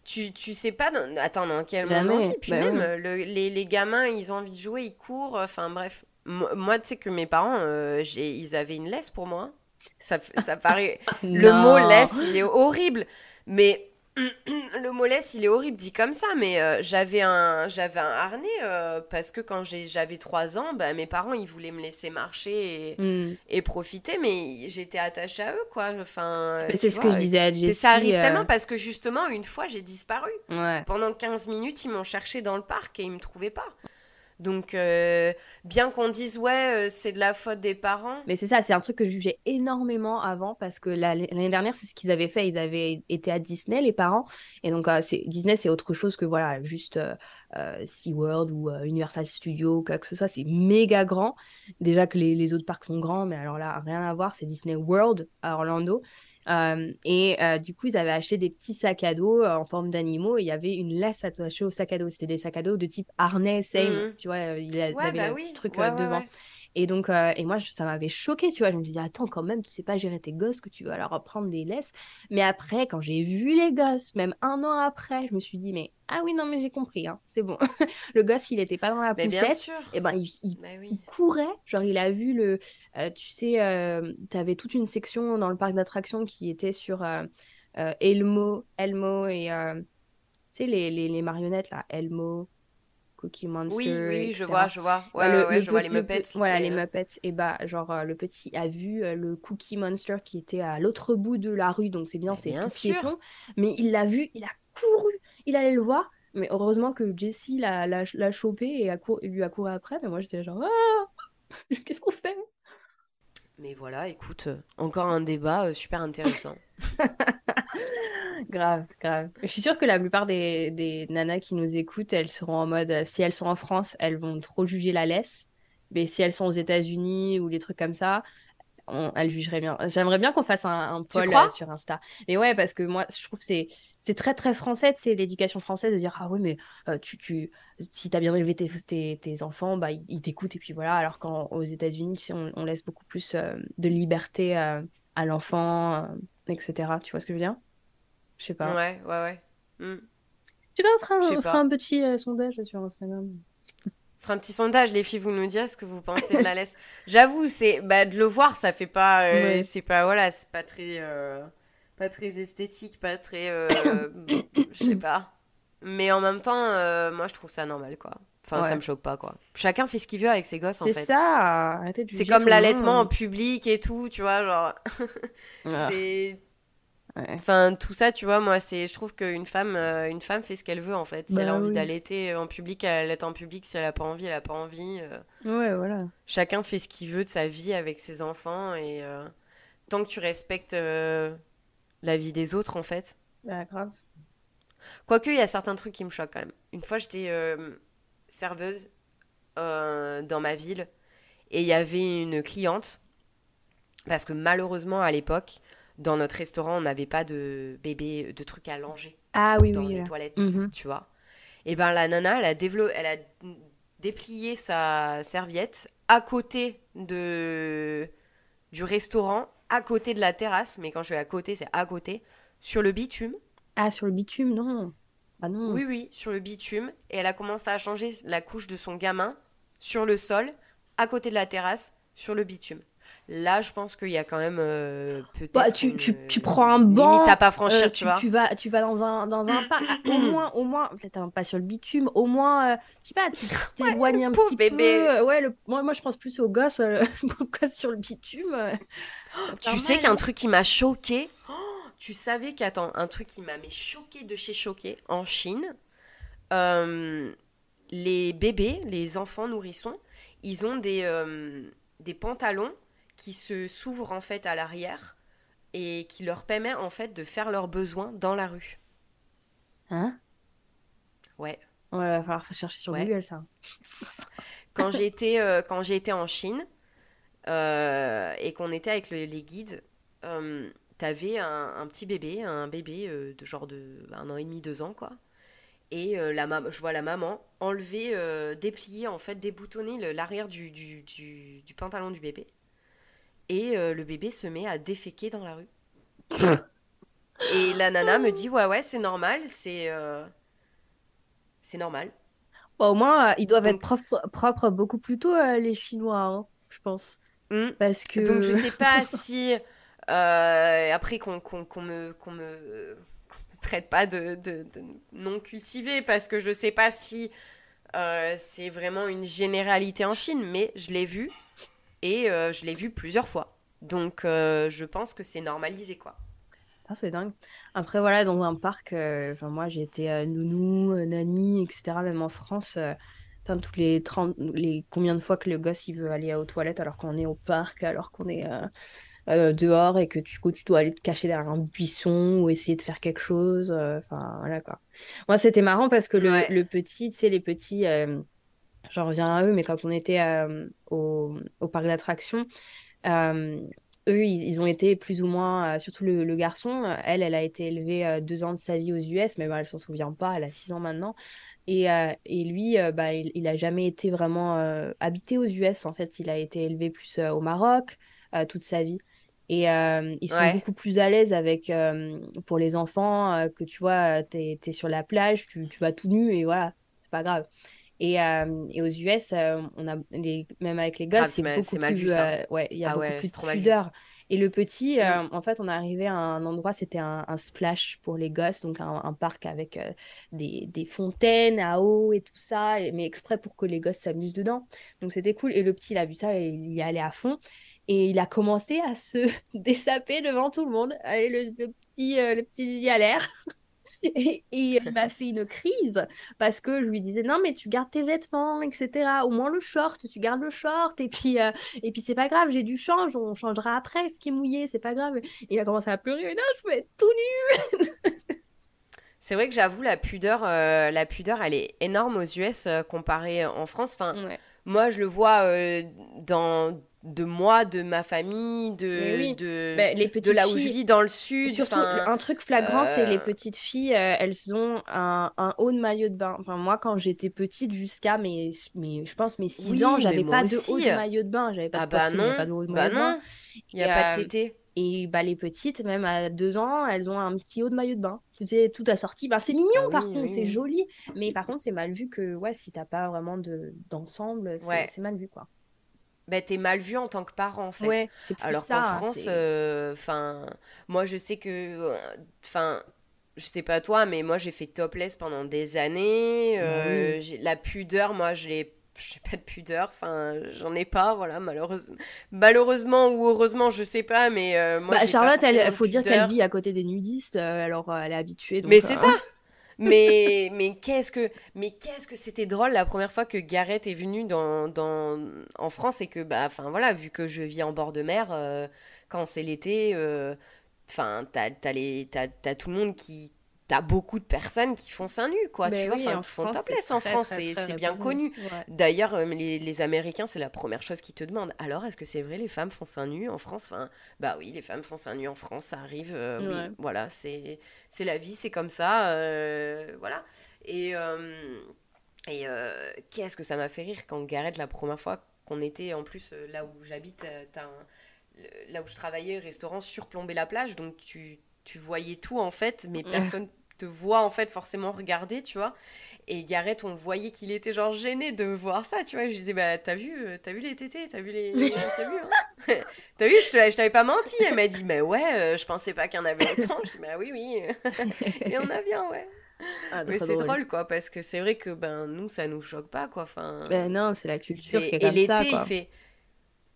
Tu, tu sais pas. Dans... Attends, dans quel moment Puis bah même, les, les gamins, ils ont envie de jouer, ils courent. Enfin, bref. Moi, tu sais que mes parents, euh, ils avaient une laisse pour moi. Ça, ça paraît. le mot laisse, il est horrible. Mais le molès, il est horrible dit comme ça, mais euh, j'avais un, j'avais un harnais euh, parce que quand j'avais 3 ans, bah, mes parents, ils voulaient me laisser marcher et, Hmm. et profiter, mais j'étais attachée à eux, quoi. Enfin, C'est ce vois, que je disais à Jessie. ça arrive euh, tellement parce que justement, une fois, j'ai disparu. Ouais. Pendant 15 minutes, ils m'ont cherché dans le parc et ils me trouvaient pas. Donc, euh, bien qu'on dise, ouais, euh, c'est de la faute des parents. Mais c'est ça, c'est un truc que je jugeais énormément avant parce que la- l'année dernière, c'est ce qu'ils avaient fait. Ils avaient été à Disney, les parents. Et donc, euh, Disney, c'est autre chose que voilà, juste SeaWorld ou Universal Studios, quoi que ce soit. C'est méga grand. Déjà que les autres parcs sont grands, mais alors là, rien à voir. C'est Disney World à Orlando. Euh, et euh, du coup, ils avaient acheté des petits sacs à dos euh, en forme d'animaux et il y avait une laisse attachée au sac à dos. C'était des sacs à dos de type harnais, same. Mhm. Tu vois, euh, ils Ouais, avaient bah oui. petit truc ouais, devant. ouais. Et donc, euh, et moi, je- ça m'avait choqué, tu vois. Je me dis, attends, quand même, tu sais pas gérer tes gosses, que tu vas leur apprendre des laisses. Mais après, quand j'ai vu les gosses, même un an après, je me suis dit, mais ah oui, non, mais j'ai compris, hein, c'est bon. Le gosse, il était pas dans la Mais bien poussette. sûr. Et ben, il, il- il oui. courait, genre il a vu le, euh, tu sais, euh, t'avais toute une section dans le parc d'attractions qui était sur euh, Elmo, Elmo et, tu sais, les, les, les marionnettes là, Elmo, Cookie Monster, Oui, oui, oui, je etc. vois, je vois. Ouais, Bah, le- ouais, ouais, le je vois les le pe- Muppets. Voilà, les euh, Muppets. Et bah, genre, euh, le petit a vu euh, le Cookie Monster qui était à l'autre bout de la rue, donc c'est bien, Mais c'est tout sûr. piéton. Mais il l'a vu, il a couru, il allait le voir. Mais heureusement que Jessie l'a, l'a, l'a chopé et a cour- lui a couru après. Mais moi, j'étais genre, ah, qu'est-ce qu'on fait? Mais voilà, écoute, euh, encore un débat euh, super intéressant. Grave, grave. Je suis sûre que la plupart des, des nanas qui nous écoutent, elles seront en mode, euh, si elles sont en France, elles vont trop juger la laisse. Mais si elles sont aux États-Unis ou des trucs comme ça, on, elles jugeraient bien. J'aimerais bien qu'on fasse un, un poll sur Insta. Mais ouais, parce que moi, je trouve que c'est c'est très très français, c'est l'éducation française de dire ah oui mais euh, tu tu si t'as bien élevé tes, tes, tes enfants, bah ils ils t'écoutent et puis voilà. Alors qu'aux États-Unis, tu sais, on, on laisse beaucoup plus euh, de liberté euh, à l'enfant, etc. Tu vois ce que je veux dire? Je sais pas. Ouais, ouais, ouais. Hmm. Tu vas on fera un, sais on fera pas. un petit sondage sur Instagram. Fera un petit sondage, les filles, vous nous direz ce que vous pensez de la laisse. J'avoue, c'est bah, de le voir, ça fait pas, Ouais. c'est pas voilà, c'est pas très, pas très esthétique, pas très, euh, je sais pas. Mais en même temps, euh, moi, je trouve ça normal, quoi. Enfin, ça me choque pas, quoi. Chacun fait ce qu'il veut avec ses gosses, en C'est fait. ça, arrêtez de C'est comme l'allaitement en public et tout, tu vois, genre. Ah, C'est. ouais. Enfin, tout ça, tu vois, moi, c'est, je trouve qu'une femme, euh, une femme fait ce qu'elle veut, en fait. Si elle a Bah envie oui. d'allaiter en public, elle allaite en public. Si elle a pas envie, elle a pas envie. Ouais, voilà. Chacun fait ce qu'il veut de sa vie avec ses enfants. Et tant que tu respectes la vie des autres, en fait. Bah, grave. Quoique, il y a certains trucs qui me choquent quand même. Une fois, j'étais euh, serveuse euh, dans ma ville. Et il y avait une cliente. Parce que malheureusement, à l'époque, dans notre restaurant, on n'avait pas de bébé, de trucs à langer. Ah oui, dans oui. les là. toilettes, Mhm. tu vois. Et ben la nana, elle a, elle a déplié sa serviette à côté de du restaurant, à côté de la terrasse, mais quand je suis à côté, c'est à côté, sur le bitume. Ah, sur le bitume, non. Ah non. Oui, oui, sur le bitume. Et elle a commencé à changer la couche de son gamin sur le sol, à côté de la terrasse, sur le bitume. Là, je pense qu'il y a quand même euh, peut-être Bah, tu, une, tu, tu prends un banc. limite à pas franchir, euh, tu vois. tu vas, tu vas dans un, dans un parc. Ah, au moins, au moins, peut-être un- pas sur le bitume, au moins, euh, je sais pas, tu t'éloignes un pauvre petit bébé. peu. Ouais, le, moi, moi, je pense plus aux gosses, gosses sur le bitume. va Tu sais qu'un truc qui m'a choqué, tu savais qu'attends, un truc qui m'a mais choqué de chez choqué en Chine, les bébés, les enfants nourrissons, ils ont des, des pantalons qui se s'ouvrent en fait à l'arrière et qui leur permet en fait de faire leurs besoins dans la rue. Hein? Ouais. Ouais, va falloir chercher sur Ouais. Google ça. Quand été, euh, quand été en Chine euh, et qu'on était avec le- les guides, euh, t'avais un, un petit bébé, un bébé de genre de un an et demi, deux ans quoi. Et la mam- je vois la maman enlever, déplier en fait, déboutonner l'arrière du, du, du- du pantalon du bébé. Et euh, le bébé se met à déféquer dans la rue. Et la nana me dit ouais ouais c'est normal, c'est euh, c'est normal. Bon, au moins, euh, ils doivent Donc- être propres, propres beaucoup plus tôt, les Chinois, hein, je pense. Hmm. Parce que. Donc je sais pas si après qu'on qu'on qu'on me qu'on me traite pas de, non cultivé parce que je sais pas si c'est vraiment une généralité en Chine, mais je l'ai vu et je l'ai vu plusieurs fois. Donc je pense que c'est normalisé quoi. Ah, c'est dingue. Après, voilà, dans un parc, euh, moi j'ai été euh, nounou, euh, nanny, etc. Même en France, toutes les 30, les, combien de fois que le gosse il veut aller aux toilettes alors qu'on est au parc, alors qu'on est dehors et que du coup tu dois aller te cacher derrière un buisson ou essayer de faire quelque chose. Enfin, voilà quoi. Moi, c'était marrant parce que le, le petit, tu sais, les petits, j'en reviens à eux, mais quand on était au, au parc d'attractions, eux, ils, ont été plus ou moins, euh, surtout le, garçon, euh, elle, elle a été élevée euh, deux ans de sa vie aux US, mais elle elle s'en souvient pas, elle a six ans maintenant. Et, et lui, bah, il, il, a jamais été vraiment habité aux US, en fait, il a été élevé plus au Maroc toute sa vie. Et ils sont beaucoup plus à l'aise avec, pour les enfants, que tu vois, tu es, sur la plage, tu, tu vas tout nu et voilà, c'est pas grave. Et, euh, et, aux US, euh, on a les, même avec les gosses, c'est beaucoup mal plus, vu, ça. Euh, ouais, il y a ah beaucoup plus de pudeur. Et le petit, mm. en fait, on est arrivé à un endroit, c'était un, splash pour les gosses, donc un, parc avec des, des, fontaines à eau et tout ça, mais exprès pour que les gosses s'amusent dedans. Donc c'était cool. Et le petit, il a vu ça et il y allait à fond. Et il a commencé à se dessaper devant tout le monde. Allez, le, le petit, le petit y a l'air. Et, il m'a fait une crise parce que je lui disais non mais tu gardes tes vêtements etc au moins le short tu gardes le short. Et puis euh, et puis c'est pas grave j'ai du change on changera après ce qui est mouillé c'est pas grave. Et il a commencé à pleurer mais non je veux être tout nu. C'est vrai que j'avoue la pudeur euh, la pudeur elle est énorme aux US euh, comparée en France. Enfin moi je le vois dans de moi, de ma famille, de, de, bah, les de là où je vis dans le sud. Surtout, un truc flagrant, c'est les euh, petites filles, euh, elles ont un, un, haut de maillot de bain. Enfin, moi, quand j'étais petite, jusqu'à mes, mes, je pense, mes 6 ans, j'avais pas de haut de maillot de bain. J'avais pas, ah bah non, pas de haut de bah maillot de bain. Il n'y a pas de euh, tété. Et bah, les petites, même à 2 ans, elles ont un petit haut de maillot de bain. Tout, est, tout assorti. Bah, c'est mignon, ah par contre, c'est joli. Mais par contre, c'est mal vu que ouais, si t'as pas vraiment d'ensemble, c'est mal vu, quoi bah, t'es mal vu en tant que parent en fait. Alors qu'en France, euh, enfin, moi je sais que, enfin, je sais pas toi, mais moi j'ai fait topless pendant des années. Euh, bah la pudeur, moi je l'ai j'ai pas de pudeur, enfin, j'en ai pas, voilà, malheureusement. Malheureusement ou heureusement, je sais pas, mais euh, moi. Bah, Charlotte, il faut dire qu'elle vit à côté des nudistes, alors elle est habituée. mais c'est ça! Mais mais qu'est-ce que mais qu'est-ce que c'était drôle la première fois que Gareth est venu dans, dans en France et que bah enfin voilà vu que je vis en bord de mer euh, quand c'est l'été euh, enfin t'as t'as tout le monde qui t'as beaucoup de personnes qui font seins nus, quoi, tu vois, enfin, qui font topless en France, c'est bien connu. D'ailleurs, euh, les, les, Américains, c'est la première chose qu'ils te demandent. Alors, est-ce que c'est vrai, les femmes font seins nus en France? Enfin, Bah oui, les femmes font seins nus en France, ça arrive, euh, oui, voilà, c'est la vie, c'est comme ça, euh, voilà. Et, et qu'est-ce que ça m'a fait rire quand Gareth, la première fois qu'on était, en plus, là où j'habite, là où je travaillais, restaurant surplombé la plage, donc tu tu voyais tout en fait, mais personne te voit en fait forcément regarder, tu vois. Et Gareth, on voyait qu'il était genre gêné de voir ça, tu vois. Je disais, bah t'as vu, euh, t'as vu les tétés, t'as vu les. T'as vu, hein T'as vu, je t'avais pas menti. Elle m'a dit, mais ouais, euh, je pensais pas qu'il y en avait autant. Je dis, bah oui, oui. Et on a bien, ouais. Ah, mais c'est drôle. quoi parce que c'est vrai que ben nous ça nous choque pas quoi enfin ben non c'est la culture qui est comme ça quoi. il fait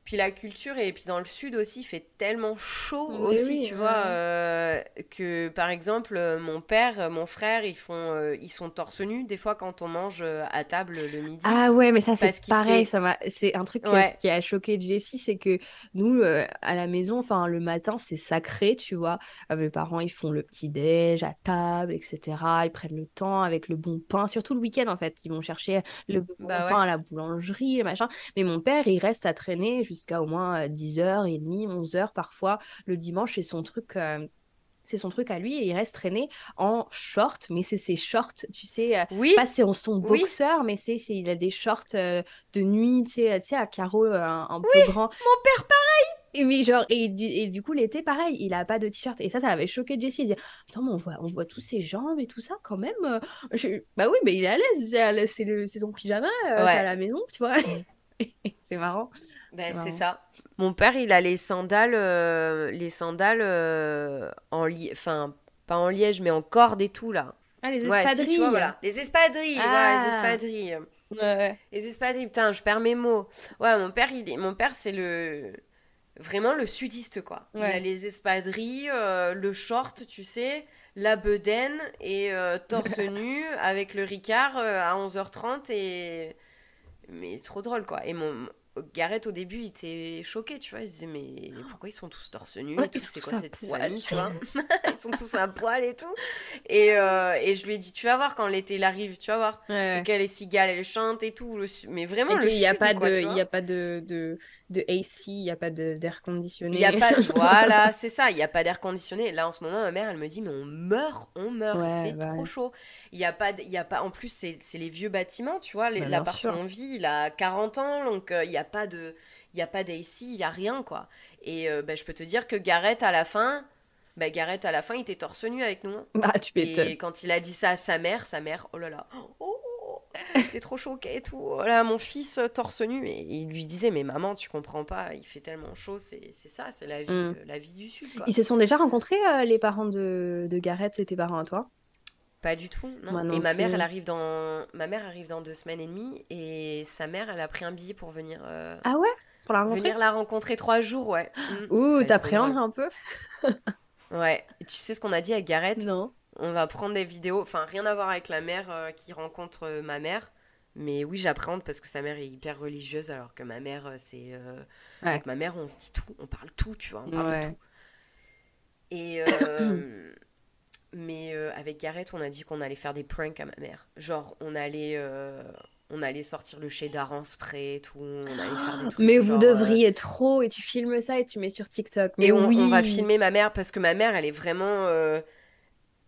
puis la culture, et puis dans le sud aussi, il fait tellement chaud aussi, tu vois, euh, que par exemple, euh, mon père, euh, mon frère, ils, font, ils sont torse nu des fois quand on mange à table le midi. Ah ouais, mais ça c'est pareil, ça c'est un truc qui a choqué Jessie, c'est que nous, à la maison, enfin le matin, c'est sacré, tu vois. mes parents, ils font le petit-déj à table, etc. Ils prennent le temps avec le bon pain, surtout le week-end en fait. Ils vont chercher le bon bah pain à la boulangerie, machin. Mais mon père, il reste à traîner jusqu'à au moins 10h30, 11h parfois le dimanche. C'est son truc. C'est son truc à lui et il reste traîné en short, mais c'est ses shorts, tu sais, oui. pas c'est en son boxeur, mais c'est il a des shorts euh, de nuit, tu sais, à carreaux un, peu grand. Mon père pareil. Et, mais genre, et, du, et du coup, l'été, pareil, il a pas de t-shirt. Et ça, ça avait choqué Jessie. Il dit Attends, mais on voit, on voit tous ses jambes et tout ça quand même. Bah oui, mais il est à l'aise. C'est son pyjama, à la maison, tu vois. c'est marrant. Ben, c'est ça. Mon père, il a les sandales, euh, les sandales euh, en enfin pas en liège, mais en corde et tout, là. Ah, les Ouais, si, espadrilles. tu vois, voilà. Les espadrilles, ouais, Ah. les espadrilles. Ouais, ouais. Les espadrilles, putain, je perds mes mots. Ouais, mon père, il est... mon père, c'est le. Vraiment le sudiste, quoi. Il a les espadrilles, euh, le short, tu sais, la bedaine et euh, torse nu avec le Ricard euh, à 11h30 et. Mais c'est trop drôle, quoi. Et mon. Gareth, au début, il était choqué, tu vois. Il se disait, mais pourquoi ils sont tous torse nu Ouais, C'est quoi cette poil. famille, tu vois Ils sont tous à poil et tout. Et, euh, et je lui ai dit, tu vas voir quand l'été il arrive, tu vas voir. Ouais. Et qu'elle est cigale, elle chante et tout. le Mais vraiment, qu'il n'y a pas de, il y a pas de, de, de AC, il n'y a pas d'air conditionné. Il y a pas voilà, c'est ça, il n'y a pas d'air conditionné. Là en ce moment, ma mère, elle me dit mais on meurt, on meurt, Ouais, il fait bah trop chaud. Il y a pas il y a pas en plus c'est les vieux bâtiments, tu vois, l'appart où on vit, il a 40 ans donc euh, il y a pas de il y a pas d'AC, il y a rien quoi. Et euh, bah, je peux te dire que Gareth à la fin bah, Gareth à la fin il était torse nu avec nous. hein. Bah, tu. Et quand il a dit ça à sa mère, sa mère, oh là là, oh, oh, t'es trop choquée et tout. Oh là, mon fils euh, torse nu. Et il lui disait, mais maman, tu comprends pas, il fait tellement chaud, c'est c'est ça, c'est la vie, Mm. euh, la vie du Sud. Quoi. Ils se sont déjà rencontrés, euh, les parents de, de Gareth et tes parents à toi? Pas du tout, non. Moi non et ma mère, elle arrive dans, ma mère arrive dans deux semaines et demie, et sa mère, elle a pris un billet pour venir, euh, Ah ouais? Pour la rencontrer? venir la rencontrer trois jours, ouais. Mm. Ouh, t'appréhendes un peu Ouais. Et tu sais ce qu'on a dit à Gareth? Non. On va prendre des vidéos, enfin rien à voir avec la mère euh, qui rencontre euh, ma mère. Mais oui, j'appréhende parce que sa mère est hyper religieuse alors que ma mère, c'est... Ouais. Avec ma mère, on se dit tout, on parle tout, tu vois, on parle de tout. Et... mais euh, avec Gareth, on a dit qu'on allait faire des pranks à ma mère. Genre, on allait... euh, On allait sortir le cheddar en spray et tout, on allait faire des trucs Mais vous genre, euh, devriez trop, et tu filmes ça et tu mets sur TikTok. Mais et on, oui. on va filmer ma mère parce que ma mère, elle est vraiment...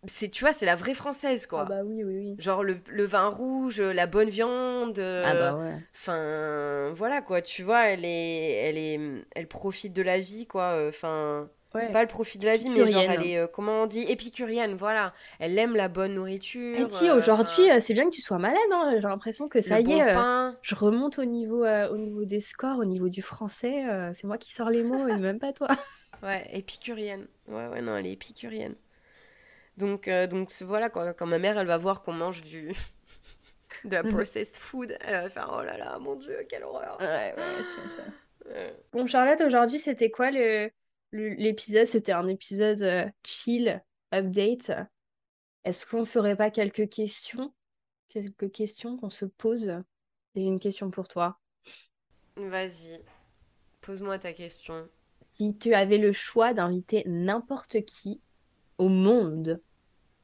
C'est, tu vois, c'est la vraie française, quoi. Ah bah oui, oui, oui. Genre le, le vin rouge, la bonne viande. Ah bah ouais. Enfin, voilà quoi, tu vois, elle est, elle est, elle profite de la vie quoi. Enfin, ouais. pas le profit de la vie, mais genre elle est, euh, comment on dit, épicurienne. Voilà, elle aime la bonne nourriture. Et ti, euh, aujourd'hui, euh, c'est bien que tu sois malade, hein. J'ai l'impression que ça le y bon est, pain. je remonte au niveau, au niveau des scores, au niveau du français. c'est moi qui sors les mots et même pas toi. Ouais, épicurienne. Ouais, ouais, non, elle est épicurienne. Donc, donc voilà quoi. Quand ma mère, elle va voir qu'on mange du de la Mhm. processed food, elle va faire oh là là, mon dieu, quelle horreur. Ouais, ouais, tu m'étonnes. Ouais. Bon, Charlotte, aujourd'hui, c'était quoi le- l'épisode? C'était un épisode euh, chill, update. Est-ce qu'on ferait pas quelques questions? Quelques questions qu'on se pose? J'ai une question pour toi. Vas-y, pose-moi ta question. Si tu avais le choix d'inviter n'importe qui au monde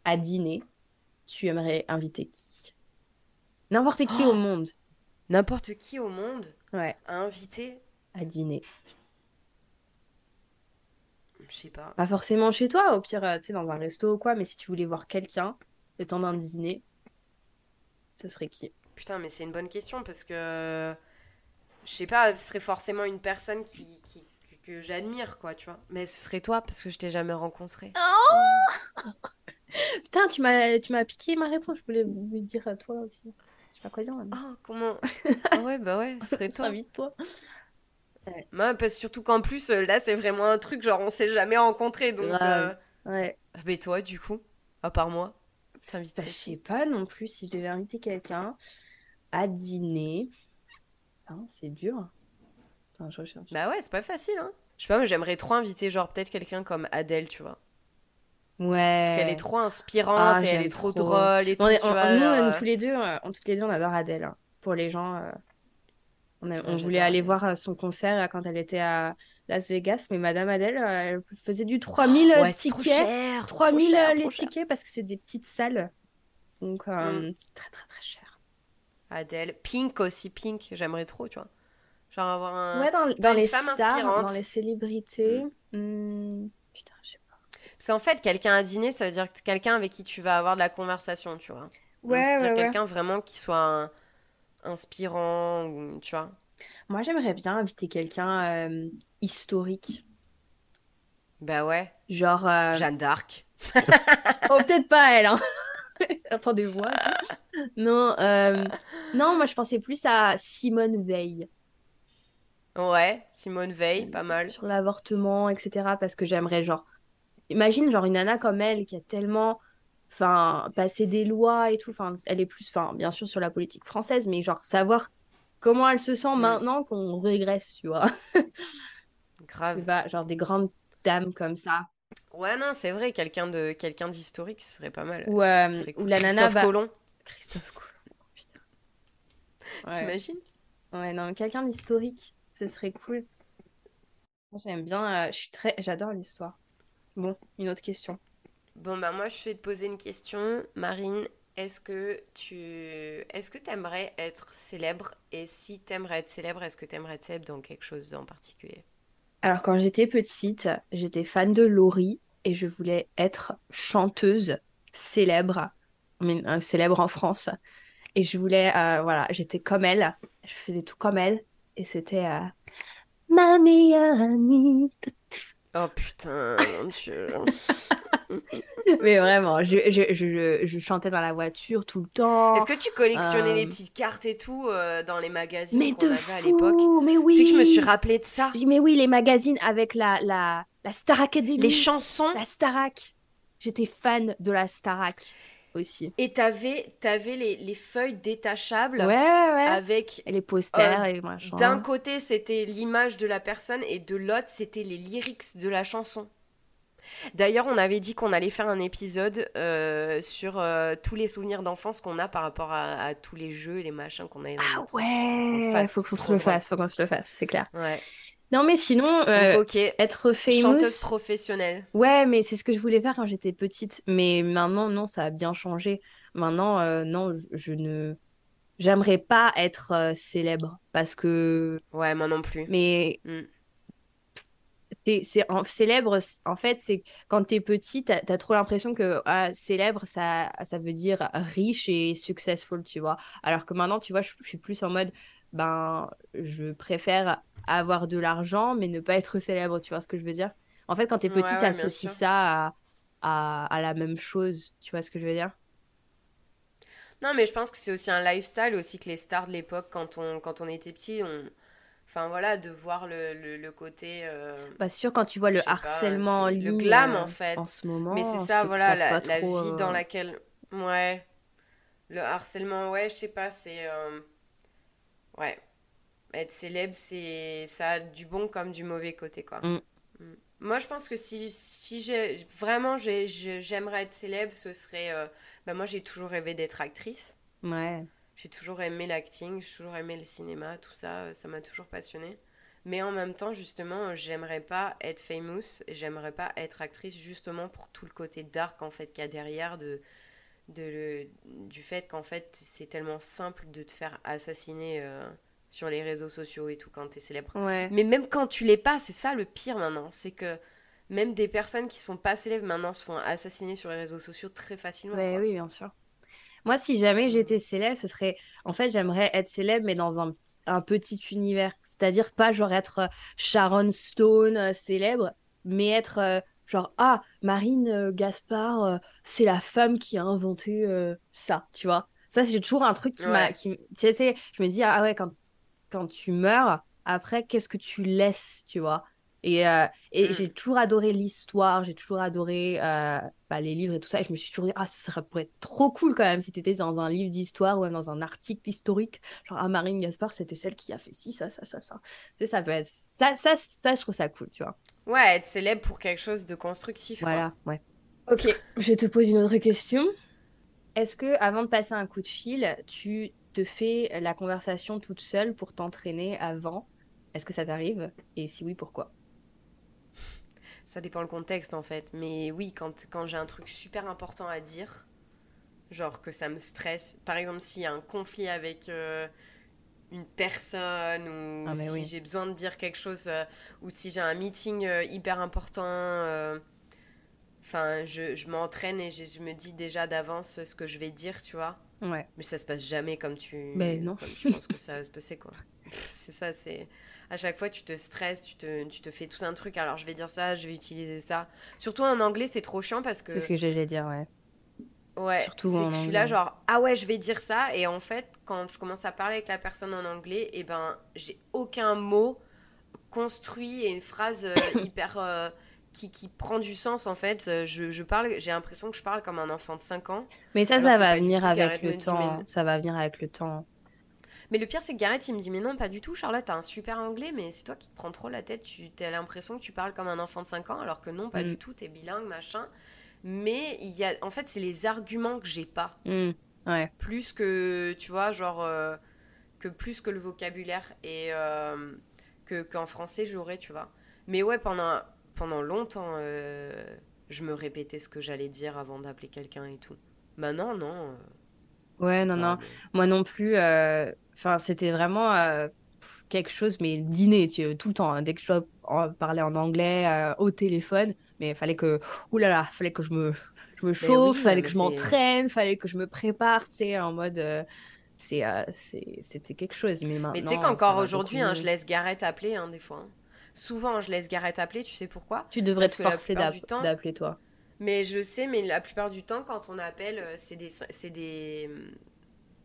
à dîner, tu aimerais inviter qui? N'importe qui au Oh monde, N'importe qui au monde? Ouais, à inviter, à dîner. Je sais pas. Pas forcément chez toi, au pire, euh, tu sais, dans un resto ou quoi, mais si tu voulais voir quelqu'un le temps d'un dîner, ce serait qui? Putain, mais c'est une bonne question parce que je sais pas, ce serait forcément une personne qui, qui- que, que j'admire, quoi, tu vois. Mais ce serait toi parce que je t'ai jamais rencontré. Putain, tu m'as tu m'as piqué ma réponse, je voulais me dire à toi aussi. Je sais pas quoi dire. Oh, comment? Ah ouais, bah ouais, ce serait toi. Moi, parce surtout qu'en plus, euh, là, c'est vraiment un truc, genre, on s'est jamais rencontrés, donc... Grave. euh, Ouais. ah, Mais toi, du coup, à part moi, Bah, t'inviterais je sais pas non plus si je devais inviter quelqu'un à dîner. Hein, c'est dur. Attends, je recherche. Bah ouais, c'est pas facile, hein. Je sais pas, moi, j'aimerais trop inviter, genre, peut-être quelqu'un comme Adèle, tu vois. Ouais. Parce qu'elle est trop inspirante Ah, et elle est trop, trop. drôle et tout, est- tu on- vois. nous, on- euh, tous les deux, on, toutes les deux, on adore Adèle. hein. Pour les gens, euh, on, a- on voulait aller voir euh, son concert euh, quand elle était à Las Vegas, mais Madame Adèle, euh, elle faisait du 3000 Ouais, c'est trop tickets. cher, trop 3000 cher, euh, les cher. tickets parce que c'est des petites salles. Donc, euh, très, très, très cher. Adèle. Pink aussi, Pink, j'aimerais trop, tu vois. Genre avoir un... Ouais, dans, dans une les femme stars, inspirante. dans les célébrités. hmm, putain, je sais pas. Parce qu'en fait, quelqu'un à dîner, ça veut dire que quelqu'un avec qui tu vas avoir de la conversation, tu vois. Donc, Ouais, c'est-à-dire ouais. quelqu'un vraiment qui soit un- inspirant, ou, tu vois. Moi, j'aimerais bien inviter quelqu'un euh, historique. Bah ouais, Genre. euh, Jeanne d'Arc. Oh, peut-être pas elle, hein. Attendez, voir. Non, euh, non, moi je pensais plus à Simone Veil Ouais, Simone Veil, pas mal. sur l'avortement, etc. Parce que j'aimerais genre imagine, genre, une nana comme elle qui a tellement enfin, passé des lois et tout. Enfin, elle est plus, enfin, bien sûr, sur la politique française, mais genre, savoir comment elle se sent Mm. maintenant qu'on régresse, tu vois. Grave. Pas, genre, des grandes dames comme ça. Ouais, non, c'est vrai, quelqu'un de quelqu'un d'historique, ce serait pas mal. Ou, euh, ou cool. la nana Christophe va. Colomb, Christophe Colomb, putain. Ouais. t'imagines? Ouais, non, quelqu'un d'historique, ce serait cool. J'aime bien, euh, je suis très, j'adore l'histoire. Bon, une autre question. Bon, bah moi, je vais te poser une question. Marine, est-ce que tu... Est-ce que t'aimerais être célèbre? Et si t'aimerais être célèbre, est-ce que t'aimerais être célèbre dans quelque chose en particulier? Alors, quand j'étais petite, j'étais fan de Laurie et je voulais être chanteuse célèbre, mais euh, célèbre en France. Et je voulais, euh, voilà, j'étais comme elle, je faisais tout comme elle. Et c'était euh, ma meilleure amie. Oh putain, mon Dieu. Mais vraiment, je, je, je, je chantais dans la voiture tout le temps. Est-ce que tu collectionnais les Euh, petites cartes et tout euh, dans les magazines Mais de avait à l'époque? fou, mais Tu sais que je me suis oui. rappelé de ça. Mais oui, les magazines avec la, la, la Star Les Academy, chansons. la Starac. J'étais fan de la Starac aussi. Et t'avais, t'avais les, les feuilles détachables Ouais, ouais. avec Et les posters euh, et machin. d'un côté c'était l'image de la personne et de l'autre c'était les lyrics de la chanson. D'ailleurs, on avait dit qu'on allait faire un épisode euh, sur euh, tous les souvenirs d'enfance qu'on a par rapport à, à tous les jeux et les machins qu'on a Ah ouais, fasse, faut qu'on se le fasse, faut qu'on se le fasse, c'est clair. Ouais. Non, mais sinon, Donc, euh, être famous, Chanteuse professionnelle. ouais, mais c'est ce que je voulais faire quand j'étais petite. Mais maintenant, non, ça a bien changé. Maintenant, euh, non, je, je ne, j'aimerais pas être euh, célèbre parce que, Ouais, moi non plus. mais Mm. C'est, célèbre, en fait, c'est quand t'es petit, t'as, trop l'impression que ah, célèbre, ça, ça veut dire riche et successful, tu vois. Alors que maintenant, tu vois, je, je suis plus en mode, ben, je préfère avoir de l'argent, mais ne pas être célèbre, tu vois ce que je veux dire? En fait, quand t'es petit, ouais, t'associes ça à, à, à la même chose, tu vois ce que je veux dire? Non, mais je pense que c'est aussi un lifestyle aussi que les stars de l'époque quand on, quand on était petit, on... Enfin voilà, de voir le, le, le côté... euh, Bah, sûr, quand tu vois le pas, harcèlement le glam euh, en fait. en ce Mais c'est moment, ça, voilà, la, pas la trop. vie dans euh, laquelle... Ouais, le harcèlement, ouais, je sais pas, c'est... euh, Ouais, être célèbre, c'est... Ça a du bon comme du mauvais côté, quoi. mm, Mm. Moi, je pense que si, si j'ai... Vraiment, j'aimerais être célèbre, ce serait... euh, Bah, moi, j'ai toujours rêvé d'être actrice. ouais. J'ai toujours aimé l'acting, j'ai toujours aimé le cinéma, tout ça, euh, ça m'a toujours passionné. Mais en même temps, justement, euh, j'aimerais pas être famous, j'aimerais pas être actrice, justement pour tout le côté dark en fait qu'il y a derrière de, de le- du fait qu'en fait c'est tellement simple de te faire assassiner euh, sur les réseaux sociaux et tout quand t'es célèbre. Ouais. Mais même quand tu l'es pas, c'est ça le pire maintenant, c'est que même des personnes qui sont pas célèbres maintenant se font assassiner sur les réseaux sociaux très facilement, Ouais, quoi. oui, bien sûr. Moi, si jamais j'étais célèbre, ce serait... En fait, j'aimerais être célèbre, mais dans un, petit- un petit univers. C'est-à-dire pas genre être euh, Sharon Stone euh, célèbre, mais être euh, genre, ah, Marine euh, Gaspard, c'est la femme qui a inventé ça, tu vois. Ça, c'est toujours un truc qui m'a... Ouais. Tu sais, je me dis, ah ouais, quand, quand tu meurs, après, qu'est-ce que tu laisses, tu vois? Et, euh, et Mm. j'ai toujours adoré l'histoire, j'ai toujours adoré euh, bah, les livres et tout ça. Et je me suis toujours dit, ah, ça serait pourrait être trop cool quand même si tu étais dans un livre d'histoire ou même dans un article historique. Genre, ah, Marine Gaspard, c'était celle qui a fait ci, ça, ça, ça, ça. Tu sais, ça peut être. Ça, ça, ça, je trouve ça cool, tu vois. Ouais, être célèbre pour quelque chose de constructif, quoi. Voilà, ouais. Ok, je te pose une autre question. Est-ce que avant de passer un coup de fil, tu te fais la conversation toute seule pour t'entraîner avant? Est-ce que ça t'arrive? Et si oui, pourquoi? Ça dépend le contexte en fait. Mais oui, quand, quand j'ai un truc super important à dire, genre que ça me stresse, par exemple s'il y a un conflit avec euh, une personne ou Ah, mais si oui. j'ai besoin de dire quelque chose euh, ou si j'ai un meeting euh, hyper important, enfin je, je m'entraîne et je, je me dis déjà d'avance ce que je vais dire, tu vois. Ouais. Mais ça se passe jamais comme tu, Ben non. comme tu penses que ça va se passer, quoi. C'est ça, c'est... À chaque fois, tu te stresses, tu te, tu te fais tout un truc. Alors, je vais dire ça, je vais utiliser ça. Surtout en anglais, c'est trop chiant parce que... C'est ce que j'allais dire, ouais. Ouais, surtout c'est que je suis là genre, ah ouais, je vais dire ça. Et en fait, quand je commence à parler avec la personne en anglais, et ben, j'ai aucun mot construit et une phrase euh, hyper, euh, qui, qui prend du sens en fait. Euh, Je, je parle, j'ai l'impression que je parle comme un enfant de 5 ans. Mais ça, Alors ça va venir avec le temps. mais- Ça va venir avec le temps. Mais le pire, c'est que Gareth, il me dit Mais non, pas du tout, Charlotte, t'as un super anglais, mais c'est toi qui te prends trop la tête. Tu as l'impression que tu parles comme un enfant de 5 ans, alors que non, pas Mm. du tout, t'es bilingue, machin. Mais il y a, en fait, c'est les arguments que j'ai pas. Ouais. Plus que, tu vois, genre, euh, que plus que le vocabulaire et euh, que, qu'en français, j'aurais, tu vois. Mais ouais, pendant, pendant longtemps, euh, je me répétais ce que j'allais dire avant d'appeler quelqu'un et tout. Maintenant, non. euh, Ouais, non, bah, non. Moi non plus. euh, Enfin, c'était vraiment euh, quelque chose, mais dîner, tu tout le temps. hein. Dès que je dois en- parler en anglais euh, au téléphone, mais il fallait que, ouh là là, fallait que je me, je me chauffe, oui, fallait que je m'entraîne, fallait que je me prépare, tu sais, en mode, euh, c'est, euh, c'est, c'était quelque chose. Mais Mais tu sais qu'encore aujourd'hui, hein, je laisse Gareth appeler, hein, des fois. Souvent, je laisse Gareth appeler, tu sais pourquoi? Tu devrais Parce te forcer d'appeler toi. Mais je sais, mais la plupart du temps, quand on appelle, c'est des, c'est des,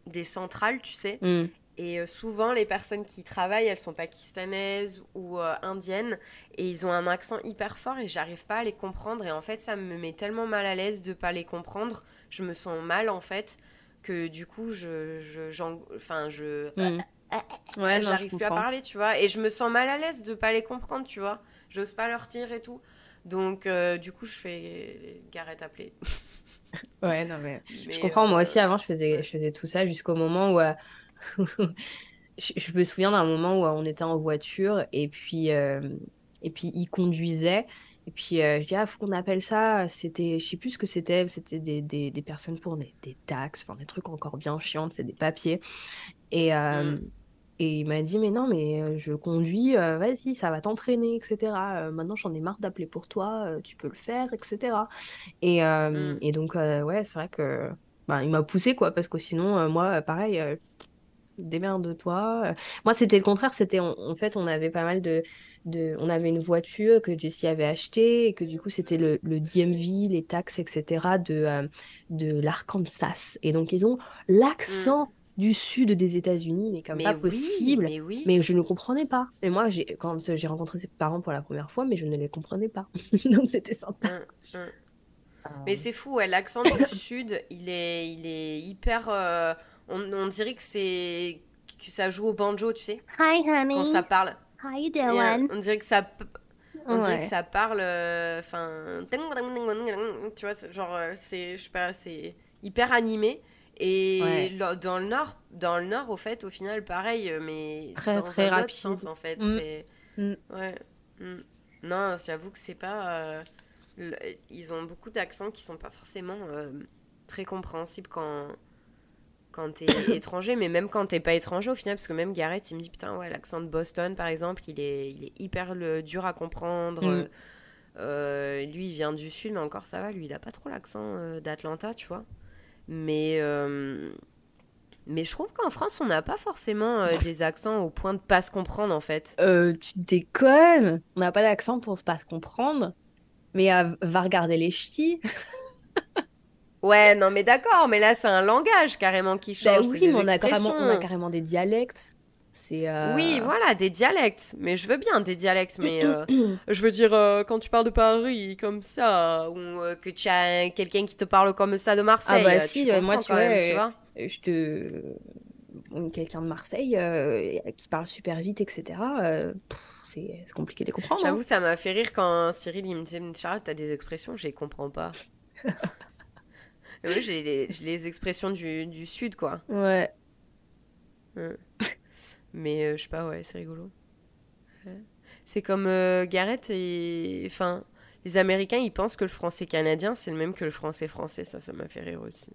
des centrales, tu sais. Hmm. Et euh, souvent, les personnes qui y travaillent, elles sont pakistanaises ou euh, indiennes. Et ils ont un accent hyper fort et j'arrive pas à les comprendre. Et en fait, ça me met tellement mal à l'aise de pas les comprendre. Je me sens mal, en fait, que du coup, je... enfin, je... Hmm. Ouais, non, je j'arrive plus à parler, tu vois. Et je me sens mal à l'aise de pas les comprendre, tu vois. J'ose pas leur dire et tout. Donc, euh, du coup, je fais Gareth appeler. Ouais, non, mais. Mais, Je comprends, moi euh, aussi avant je faisais, ouais. je faisais tout ça jusqu'au moment où euh, je, je me souviens d'un moment où euh, on était en voiture et puis, euh, et puis il conduisait et puis euh, je dis ah faut qu'on appelle ça, c'était, je sais plus ce que c'était, c'était des, des, des personnes pour des, des taxes, enfin des trucs encore bien chiants, c'est des papiers et, euh, Mm. et il m'a dit mais non mais je conduis, euh, vas-y ça va t'entraîner etc. Maintenant j'en ai marre d'appeler pour toi, tu peux le faire etc. Et, Mm. et donc, ouais, c'est vrai que bah, il m'a poussé, quoi, parce que sinon, moi, pareil, démerde-toi. Moi, c'était le contraire, c'était en, en fait, on avait pas mal de, de. On avait une voiture que Jessie avait achetée, et que du coup, c'était le, le DMV, les taxes, etc., de, euh, de l'Arkansas. Et donc, ils ont l'accent du sud des États-Unis, mais comme Mais pas oui, possible. mais oui. Mais je ne comprenais pas. Mais moi, j'ai, quand j'ai rencontré ses parents pour la première fois, mais je ne les comprenais pas. Donc, c'était sympa. Mm, mm. Mais c'est fou, ouais, l'accent du sud, il est, il est hyper. euh, on, on dirait que c'est que ça joue au banjo, tu sais, Hi, honey. quand ça parle. How you euh, on dirait que ça, on dirait Ouais. que ça parle, euh, enfin, tu vois, genre, euh, c'est, je sais pas, c'est hyper animé. Et Ouais. le- dans le nord, dans le nord, au fait, au final, pareil, euh, mais Très, dans très un autre rapide. sens, en fait. Mm. C'est, Mm. ouais. mm. Non, j'avoue que c'est pas. euh, le- ils ont beaucoup d'accents qui sont pas forcément euh, très compréhensibles quand quand t'es étranger, mais même quand t'es pas étranger au final, parce que même Gareth, il me dit putain ouais l'accent de Boston par exemple, il est il est hyper le- dur à comprendre. Mm. Euh, lui il vient du sud, mais encore ça va, lui il a pas trop l'accent euh, d'Atlanta, tu vois. Mais euh, mais je trouve qu'en France on n'a pas forcément des accents au point de pas se comprendre en fait. Tu déconnes? On n'a pas d'accent pour pas se comprendre. Mais va regarder les ch'tis. Ouais, non, mais d'accord, mais là, c'est un langage carrément qui Bah change. c'est oui, mais on a carrément, on a expressions. carrément des dialectes. C'est euh, Oui, voilà, des dialectes. Mais je veux bien des dialectes, mais euh, je veux dire, euh, quand tu parles de Paris comme ça, ou que tu as quelqu'un qui te parle comme ça de Marseille, Ah bah si, tu moi, tu quand même, vois, tu vois. je te quelqu'un de Marseille qui parle super vite, etc. c'est compliqué de les comprendre. hein. J'avoue, ça m'a fait rire quand Cyril il me disait Charlotte, t'as des expressions, je les comprends pas. Oui, j'ai les, expressions du, du sud, quoi. Ouais. Mais euh, je sais pas, ouais, c'est rigolo. Ouais. C'est comme euh, Gareth et. Enfin, les Américains, ils pensent que le français canadien, c'est le même que le français français. Ça, ça m'a fait rire aussi.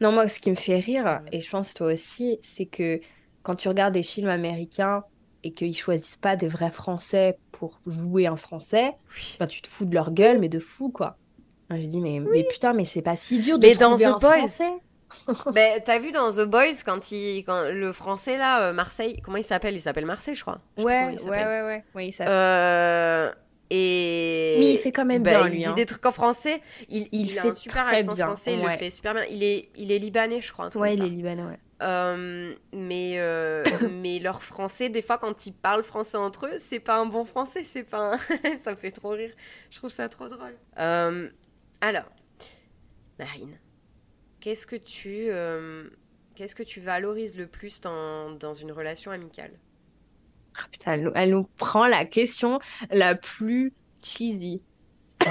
Non, moi, ce qui me fait rire, et je pense toi aussi, c'est que quand tu regardes des films américains et qu'ils choisissent pas des vrais Français pour jouer un Français, Oui. bah, tu te fous de leur gueule, mais de fou, quoi. Je dis, mais, mais putain, mais c'est pas si dur de Mais dans The un Boys, Français. Ben, t'as vu dans The Boys, quand, il, quand le français, là, euh, Marseille, comment il s'appelle? Il s'appelle Marseille, je crois. Je Ouais, il ouais, ouais, ouais. Oui, ça... Euh, et Mais il fait quand même ben, bien, il lui, dit hein. des trucs en français. Il, Il il a fait un super accent bien, français, il ouais. le fait super bien. Il est, il est libanais, je crois. Un truc Ouais, comme il ça. est libanais, ouais. mais, mais leur français, des fois, quand ils parlent français entre eux, c'est pas un bon français, c'est pas ça me fait trop rire. Je trouve ça trop drôle. Alors, Marine, qu'est-ce que tu, qu'est-ce que tu valorises le plus dans, dans une relation amicale? Ah, putain, elle, nous prend la question la plus cheesy.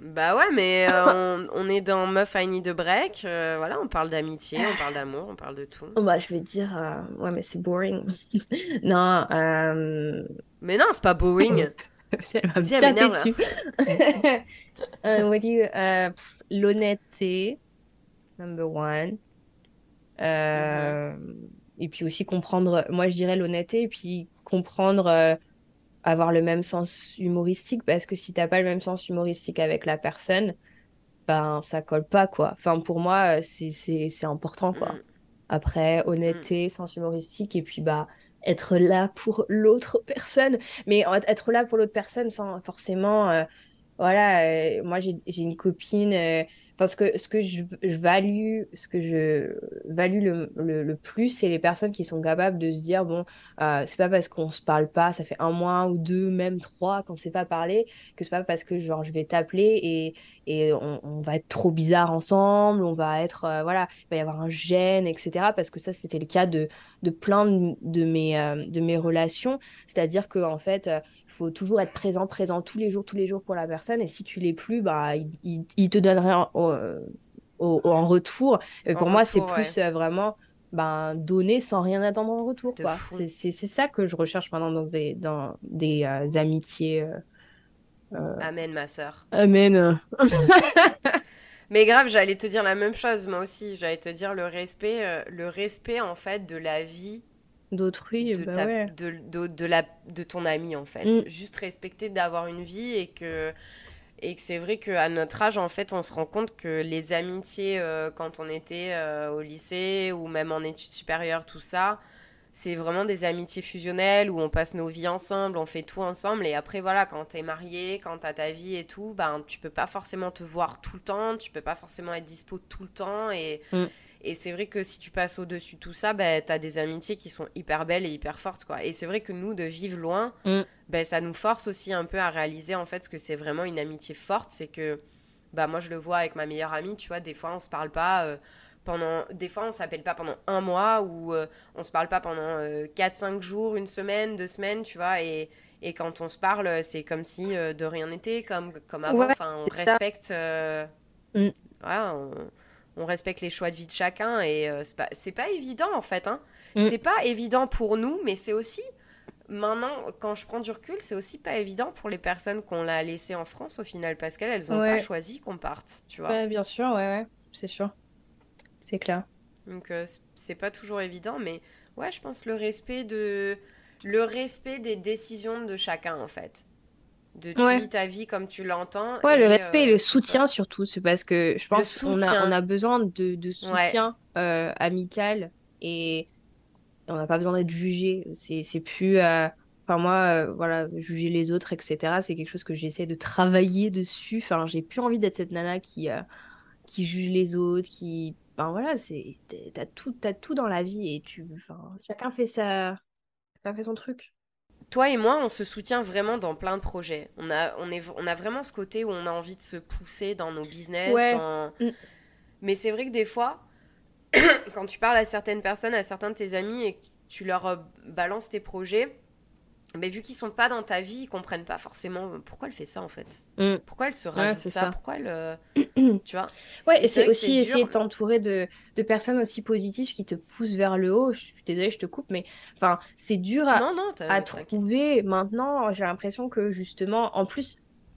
Bah ouais, mais euh, on, est dans Meuf I Need a Break. Euh, voilà, on parle d'amitié, on parle d'amour, on parle de tout. Oh, bah, je vais dire, euh, ouais, mais c'est boring. non. Mais non, c'est pas boring. si elle m'a bien dessus. L'honnêteté, number one. Mhm. Et puis aussi comprendre, moi je dirais l'honnêteté, et puis comprendre avoir le même sens humoristique parce que si t'as pas le même sens humoristique avec la personne, ben ça colle pas quoi. Enfin pour moi c'est c'est important quoi. Mm. Après honnêteté, mm. sens humoristique et puis bah être là pour l'autre personne, mais être là pour l'autre personne sans forcément euh, voilà, euh, moi j'ai une copine euh, parce que ce que je, value, ce que je value le, le, plus, c'est les personnes qui sont capables de se dire bon, euh, c'est pas parce qu'on se parle pas, ça fait un mois ou deux, même trois qu'on s'est pas parlé, que c'est pas parce que genre je vais t'appeler et, et on, va être trop bizarre ensemble, on va être euh, voilà, il va y avoir un gêne, etc. Parce que ça c'était le cas de, de plein de, mes euh, de mes relations, c'est-à-dire que en fait faut toujours être présent, présent tous les jours, tous les jours pour la personne. Et si tu l'es plus, bah, il, il, te donne rien en, en retour. Et pour moi, c'est plus euh, vraiment ben, donner sans rien attendre en retour. C'est ça que je recherche maintenant dans des, dans des euh, amitiés. Euh, Amen, ma soeur. Amen. Mais grave, j'allais te dire la même chose, moi aussi. J'allais te dire le respect, le respect en fait de la vie d'autrui de, bah de, de, de, la, de ton ami en fait mm. juste respecter d'avoir une vie et que et que c'est vrai qu'à notre âge en fait on se rend compte que les amitiés euh, quand on était euh, au lycée ou même en études supérieures tout ça c'est vraiment des amitiés fusionnelles où on passe nos vies ensemble, on fait tout ensemble. Et après, voilà, quand t'es marié, quand t'as ta vie et tout, ben, tu peux pas forcément te voir tout le temps, tu peux pas forcément être dispo tout le temps. Et, mm. Et c'est vrai que si tu passes au-dessus de tout ça, bah, tu as des amitiés qui sont hyper belles et hyper fortes. Quoi. Et c'est vrai que nous, de vivre loin, mm. bah, ça nous force aussi un peu à réaliser en fait ce que c'est vraiment une amitié forte. C'est que bah, moi, je le vois avec ma meilleure amie, tu vois, des fois, on se parle pas. Euh, pendant des fois on s'appelle pas pendant un mois ou euh, on se parle pas pendant 4-5 euh, jours, une semaine, deux semaines, tu vois, et, et quand on se parle, c'est comme si de rien n'était, comme, comme avant, enfin, on respecte... Mm. Voilà, on, on respecte les choix de vie de chacun et euh, c'est pas, pas évident en fait. Hein. Mm. C'est pas évident pour nous, mais c'est aussi, maintenant, quand je prends du recul, c'est aussi pas évident pour les personnes qu'on l'a laissées en France au final parce qu'elles, elles ont pas choisi qu'on parte, tu vois. Ouais, bien sûr, ouais, ouais, c'est sûr. C'est clair. Donc euh, c'est pas toujours évident, mais ouais, je pense le respect de le respect des décisions de chacun en fait de tu ta vie comme tu l'entends. Ouais, le respect et le euh, soutien surtout, c'est parce que je pense qu'on a, on a besoin de, de soutien euh, amical et on n'a pas besoin d'être jugé. C'est plus. Euh, enfin, moi, voilà, juger les autres, etc., c'est quelque chose que j'essaie de travailler dessus. Enfin, j'ai plus envie d'être cette nana qui, qui juge les autres, qui. Enfin, voilà, c'est. T'as tout, as tout dans la vie et tu. Enfin, chacun fait sa. Chacun fait son truc toi et moi, on se soutient vraiment dans plein de projets. On a, on est, on a vraiment ce côté où on a envie de se pousser dans nos business. Mm. Mais c'est vrai que des fois, quand tu parles à certaines personnes, à certains de tes amis et que tu leur euh, balances tes projets, mais vu qu'ils sont pas dans ta vie, ils comprennent pas forcément pourquoi elle fait ça en fait. Mm. Pourquoi elle se rajoute ça, Pourquoi elle. Euh, tu vois? Ouais, et, c'est aussi essayer de t'entourer de, de, personnes aussi positives qui te poussent vers le haut. Je suis désolée, je te coupe, mais enfin, c'est dur à, à trouver. Maintenant, j'ai l'impression que justement, en plus,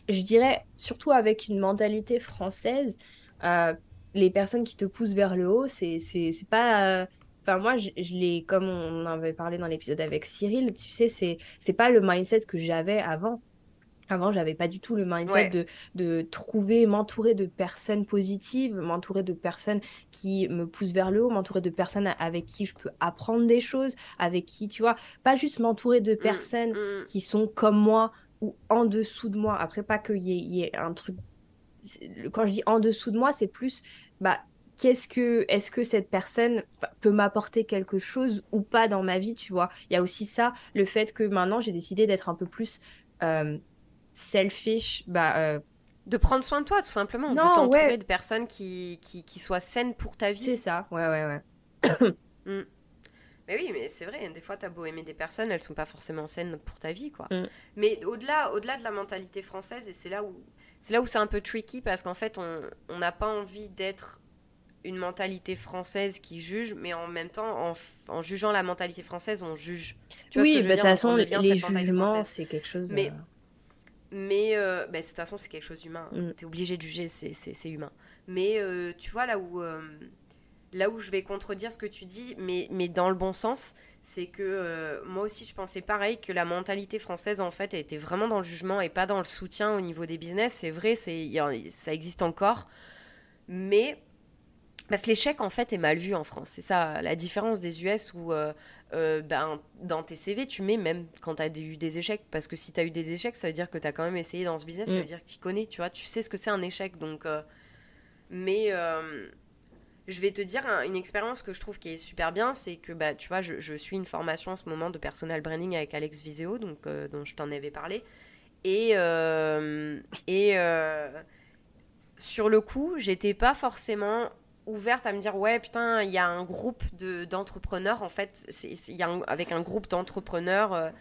je dirais, surtout avec une mentalité française, euh, les personnes qui te poussent vers le haut, c'est pas. Enfin, moi, je, l'ai, comme on avait parlé dans l'épisode avec Cyril, tu sais, c'est, c'est pas le mindset que j'avais avant. Avant, j'avais pas du tout le mindset de, de trouver, m'entourer de personnes positives, m'entourer de personnes qui me poussent vers le haut, m'entourer de personnes avec qui je peux apprendre des choses, avec qui, tu vois, pas juste m'entourer de mmh, personnes mmh. qui sont comme moi ou en dessous de moi. Après, pas qu'il y, y, ait un truc. Quand je dis en dessous de moi, c'est plus, bah, qu'est-ce que est-ce que cette personne peut m'apporter quelque chose ou pas dans ma vie, tu vois? Il y a aussi ça, le fait que maintenant j'ai décidé d'être un peu plus euh, selfish, bah euh, de prendre soin de toi tout simplement, de t'entourer de personnes qui, qui, qui, soient saines pour ta vie. C'est ça, ouais ouais ouais. Mm. Mais oui, mais c'est vrai, des fois, tu as beau aimer des personnes, elles sont pas forcément saines pour ta vie, quoi. Mm. Mais au-delà au -delà de la mentalité française, et c'est là où c'est là où c'est un peu tricky, parce qu'en fait, on n'a pas envie d'être une mentalité française qui juge, mais en même temps, en, en jugeant la mentalité française, on juge. Tu oui, bah, de toute façon, les jugements, c'est quelque chose... Mais, euh, mais euh, bah, de toute façon, c'est quelque chose d'humain. Mm. Tu es obligé de juger, c'est humain. Mais euh, tu vois, là où là où je vais contredire ce que tu dis, mais, mais dans le bon sens, c'est que moi aussi je pensais pareil, que la mentalité française en fait elle était vraiment dans le jugement et pas dans le soutien au niveau des business. C'est vrai, c'est, ça existe encore. Mais parce que l'échec en fait est mal vu en France. C'est ça la différence des US où euh, euh, ben, dans tes CV tu mets même quand tu as eu des échecs. Parce que si tu as eu des échecs, ça veut dire que tu as quand même essayé dans ce business, ça veut mm. dire que tu connais, tu vois, tu sais ce que c'est un échec. Donc, mais je vais te dire une expérience que je trouve qui est super bien, c'est que bah, tu vois, je, suis une formation en ce moment de personal branding avec Alex Viseo, donc, euh, dont je t'en avais parlé. Et, euh, et euh, sur le coup, j'étais pas forcément ouverte à me dire ouais putain il y a un groupe d'entrepreneurs en fait il y a avec un groupe d'entrepreneurs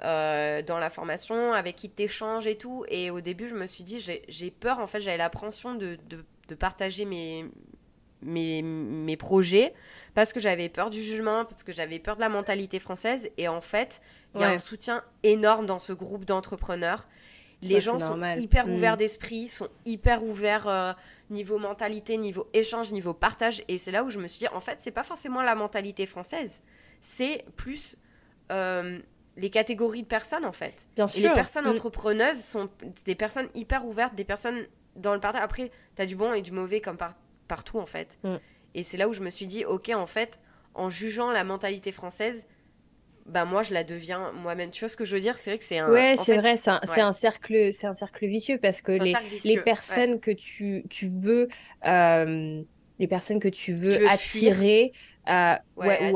dans la formation avec qui tu échanges et tout et au début je me suis dit j'ai peur en fait j'avais l'appréhension de, de, de, partager mes, mes, mes projets parce que j'avais peur du jugement, parce que j'avais peur de la mentalité française. Et en fait, il y a un soutien énorme dans ce groupe d'entrepreneurs. Les gens sont hyper mm. ouverts d'esprit, sont hyper ouverts euh, niveau mentalité, niveau échange, niveau partage. Et c'est là où je me suis dit, en fait, c'est pas forcément la mentalité française, c'est plus euh, les catégories de personnes, en fait. Bien et les personnes mm. entrepreneuses sont des personnes hyper ouvertes, des personnes dans le partage. Après, tu as du bon et du mauvais comme par partout en fait. Mm. Et c'est là où je me suis dit, ok, en fait, en jugeant la mentalité française, bah moi je la deviens moi-même. Tu vois ce que je veux dire? C'est vrai que c'est un. Ouais, c'est vrai, c'est un, un, cercle, c'est un cercle vicieux parce que les, les, personnes que tu, tu veux, euh, les personnes que tu veux, attirer, euh, ouais,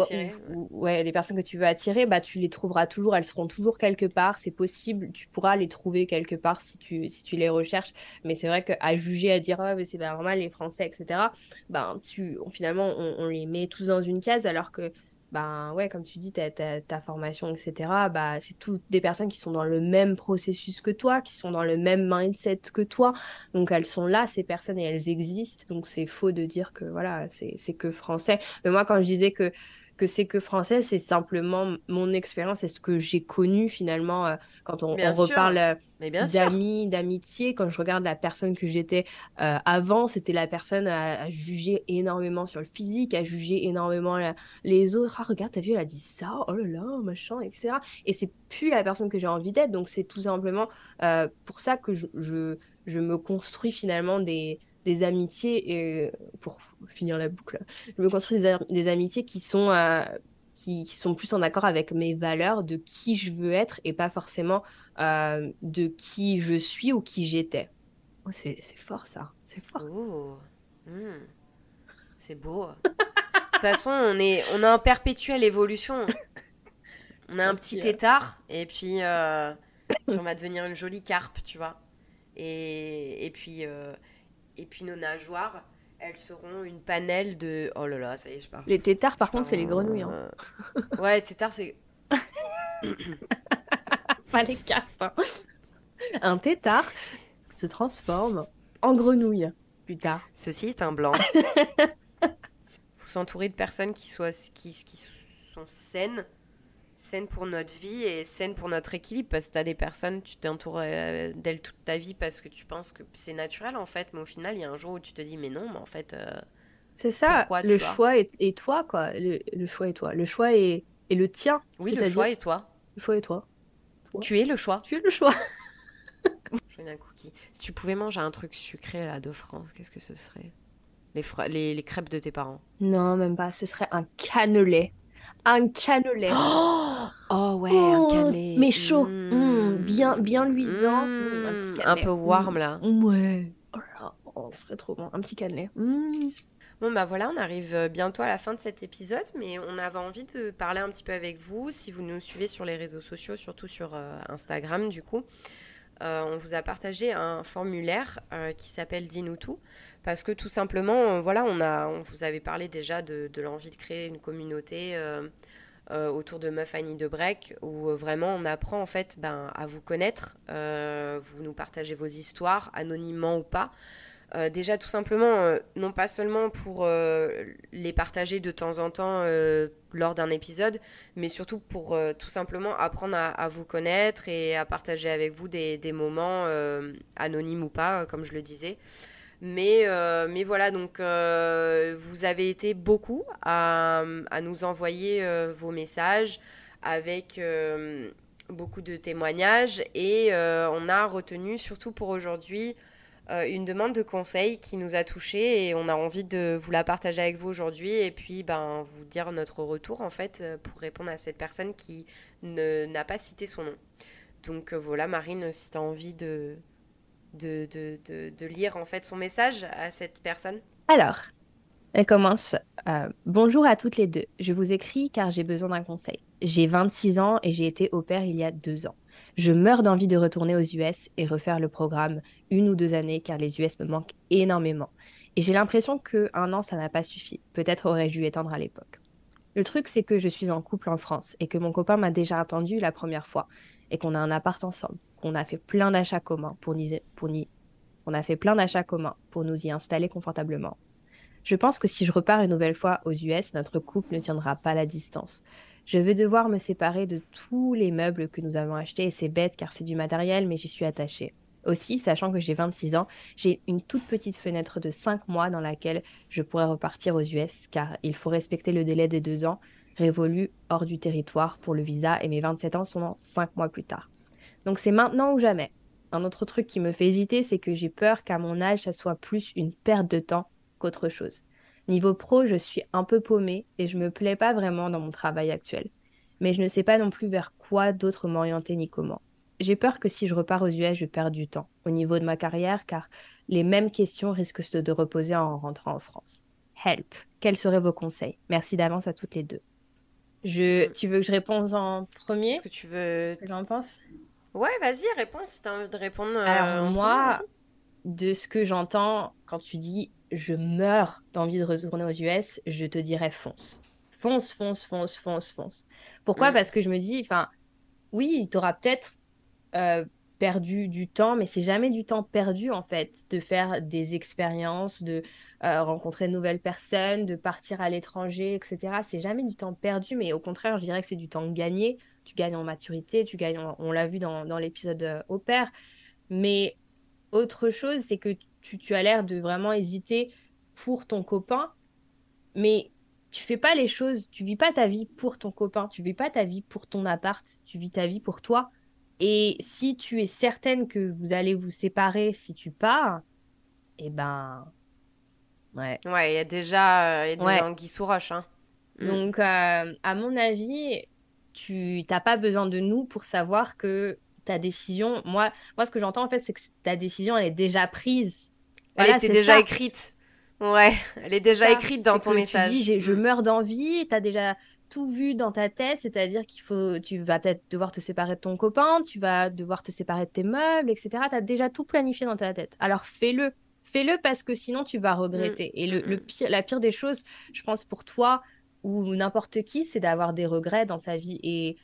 ouais, les personnes que tu veux attirer, bah, tu les trouveras toujours, elles seront toujours quelque part, c'est possible, tu pourras les trouver quelque part si tu, si tu les recherches, mais c'est vrai qu'à juger, à dire, oh, c'est pas normal, les Français, etc., ben, tu, finalement, on, les met tous dans une case, alors que ben ouais, comme tu dis, ta, formation, etc., bah, c'est toutes des personnes qui sont dans le même processus que toi, qui sont dans le même mindset que toi. Donc elles sont là, ces personnes, et elles existent. Donc c'est faux de dire que voilà, c'est que français. Mais moi, quand je disais que que c'est que français, c'est simplement mon expérience et ce que j'ai connu finalement euh, quand on, reparle euh, d'amis, d'amitié. Quand je regarde la personne que j'étais euh, avant, c'était la personne à, juger énormément sur le physique, à juger énormément les autres. Ah, regarde, t'as vu, elle a dit ça, oh là là, machin, etc. Et c'est plus la personne que j'ai envie d'être. Donc c'est tout simplement pour ça que je, je, je me construis finalement des des amitiés, et pour finir la boucle, je me construis des, amitiés qui sont, euh, qui, sont plus en accord avec mes valeurs, de qui je veux être et pas forcément euh, de qui je suis ou qui j'étais. Oh, c'est fort ça, c'est fort. Oh. Hmm. C'est beau. de toute façon, on est, on est en perpétuelle évolution. On a un petit tétard et puis, euh, on va devenir une jolie carpe, tu vois. Et, et puis, et puis nos nageoires, elles seront une panelle de. Oh là là, ça y est, je parle. Les tétards, par contre, c'est les grenouilles. Hein. Ouais, tétards, c'est. Pas les carpes. Hein. Un tétard se transforme en grenouille plus tard. Ceci est un blanc. Faut s'entourer de personnes qui, soient, qui, qui sont saines saine pour notre vie et saine pour notre équilibre parce que tu as des personnes, tu t'entoures euh, d'elles toute ta vie parce que tu penses que c'est naturel en fait, mais au final, il y a un jour où tu te dis mais non, mais en fait. Euh, c'est ça, le choix est, toi quoi. Le, choix est toi. Le choix est, est le tien. Oui, le choix est toi. Le choix est toi. Tu es le choix. Tu es le choix. Je un cookie. Si tu pouvais manger un truc sucré là de France, qu'est-ce que ce serait? Les, les, les crêpes de tes parents? Non, même pas. Ce serait un cannelé un cannelé. Oh, ouais, un oh, cannelé. Mais chaud, mmh. Mmh, bien, bien luisant. Mmh, un, peu warm là. Ouais. Oh là, oh, ce serait trop bon. Un petit cannelé. Bon, bah voilà, on arrive bientôt à la fin de cet épisode, mais on avait envie de parler un petit peu avec vous. Si vous nous suivez sur les réseaux sociaux, surtout sur Instagram, du coup, on vous a partagé un formulaire qui s'appelle Dis-nous tout. Parce que tout simplement, voilà, on, a, on vous avait parlé déjà de, l'envie de créer une communauté euh, autour de Meuf Annie de Break, où euh, vraiment on apprend en fait ben, à vous connaître. Euh, vous nous partagez vos histoires, anonymement ou pas. Déjà tout simplement, non pas seulement pour les partager de temps en temps lors d'un épisode, mais surtout pour tout simplement apprendre à, vous connaître et à partager avec vous des, moments anonymes ou pas, comme je le disais. Mais, euh, voilà, donc euh, vous avez été beaucoup à, nous envoyer euh, vos messages avec beaucoup de témoignages et on a retenu surtout pour aujourd'hui une demande de conseil qui nous a touchés et on a envie de vous la partager avec vous aujourd'hui et puis ben, vous dire notre retour en fait pour répondre à cette personne qui n'a pas cité son nom. Donc voilà Marine, si tu as envie de, de, lire en fait son message à cette personne Alors, elle commence euh, Bonjour à toutes les deux. Je vous écris car j'ai besoin d'un conseil. J'ai 26 ans et j'ai été au père il y a deux ans. Je meurs d'envie de retourner aux US et refaire le programme une ou deux années car les US me manquent énormément. Et j'ai l'impression que un an, ça n'a pas suffi. Peut-être aurais-je dû étendre à l'époque. Le truc, c'est que je suis en couple en France et que mon copain m'a déjà attendu la première fois et qu'on a un appart ensemble on a fait plein d'achats communs pour, a fait plein d'achats communs pour nous y installer confortablement. Je pense que si je repars une nouvelle fois aux US, notre couple ne tiendra pas la distance. Je vais devoir me séparer de tous les meubles que nous avons achetés et c'est bête car c'est du matériel mais j'y suis attachée. Aussi, sachant que j'ai 26 ans, j'ai une toute petite fenêtre de 5 mois dans laquelle je pourrais repartir aux US car il faut respecter le délai des 2 ans révolu hors du territoire pour le visa et mes 27 ans sont dans 5 mois plus tard. Donc c'est maintenant ou jamais. Un autre truc qui me fait hésiter, c'est que j'ai peur qu'à mon âge, ça soit plus une perte de temps qu'autre chose. Niveau pro, je suis un peu paumée et je me plais pas vraiment dans mon travail actuel. Mais je ne sais pas non plus vers quoi d'autre m'orienter ni comment. J'ai peur que si je repars aux US, je perds du temps au niveau de ma carrière car les mêmes questions risquent de reposer en rentrant en France. Help. Quels seraient vos conseils? Merci d'avance à toutes les deux. Je... Tu veux que je réponde en premier? Est-ce que tu veux... Qu'est-ce que en penses Ouais, vas-y, réponds si t'as envie de répondre. Euh, Alors, moi, de ce que j'entends quand tu dis je meurs d'envie de retourner aux US, je te dirais fonce. Fonce, fonce, fonce, fonce, fonce. Pourquoi? Parce que je me dis, enfin, oui, tu auras peut-être euh, perdu du temps, mais c'est jamais du temps perdu en fait, de faire des expériences, de euh, rencontrer de nouvelles personnes, de partir à l'étranger, etc. C'est jamais du temps perdu, mais au contraire, je dirais que c'est du temps gagné tu gagnes en maturité, tu gagnes, on l'a vu dans, l'épisode euh, au père. Mais autre chose, c'est que tu, as l'air de vraiment hésiter pour ton copain, mais tu fais pas les choses, tu vis pas ta vie pour ton copain, tu vis pas ta vie pour ton appart, tu vis ta vie pour toi. Et si tu es certaine que vous allez vous séparer si tu pars, eh ben. Ouais. Ouais, il y a déjà, y a des sous roche. Hein. Mm. Donc, euh, à mon avis, tu n'as pas besoin de nous pour savoir que ta décision, moi, moi ce que j'entends en fait, c'est que ta décision, elle est déjà prise. Elle était déjà écrite. Ouais, elle est déjà écrite dans ton message. Tu dis, je mm. meurs d'envie, tu as déjà tout vu dans ta tête, c'est-à-dire qu'il faut, tu vas peut-être devoir te séparer de ton copain, tu vas devoir te séparer de tes meubles, etc. Tu as déjà tout planifié dans ta tête. Alors fais-le. Fais-le parce que sinon tu vas regretter. Mm. Et le, le mm. pire, la pire des choses, je pense pour toi, ou n'importe qui, c'est d'avoir des regrets dans sa vie. Et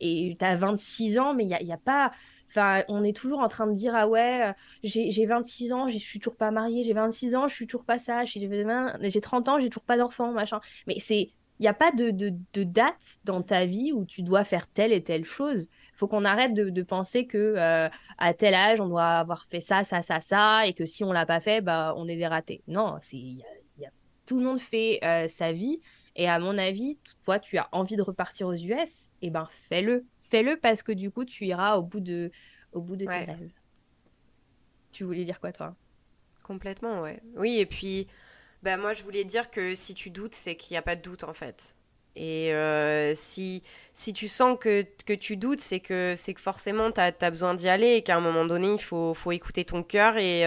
et tu as 26 ans, mais il n'y a, y a, pas... Enfin, on est toujours en train de dire, ah ouais, j'ai 26 ans, je suis toujours pas mariée, j'ai 26 ans, je suis toujours pas ça, j'ai 30 ans, j'ai toujours pas d'enfant, machin. Mais c'est... Il n'y a pas de, de, de, date dans ta vie où tu dois faire telle et telle chose. Faut qu'on arrête de, de, penser que euh, à tel âge, on doit avoir fait ça, ça, ça, ça, et que si on l'a pas fait, bah, on est des. Non, y y a, tout le monde fait euh, sa vie. Et à mon avis, toi, tu as envie de repartir aux US, et eh ben fais-le. Fais-le parce que du coup, tu iras au bout de, au bout de tes rêves. Tu voulais dire quoi, toi? Complètement, ouais. Oui, et puis, bah, moi, je voulais dire que si tu doutes, c'est qu'il n'y a pas de doute, en fait. Et euh, si, si tu sens que, que tu doutes, c'est que, c'est que forcément tu as, besoin d'y aller et qu'à un moment donné, il faut, faut écouter ton cœur et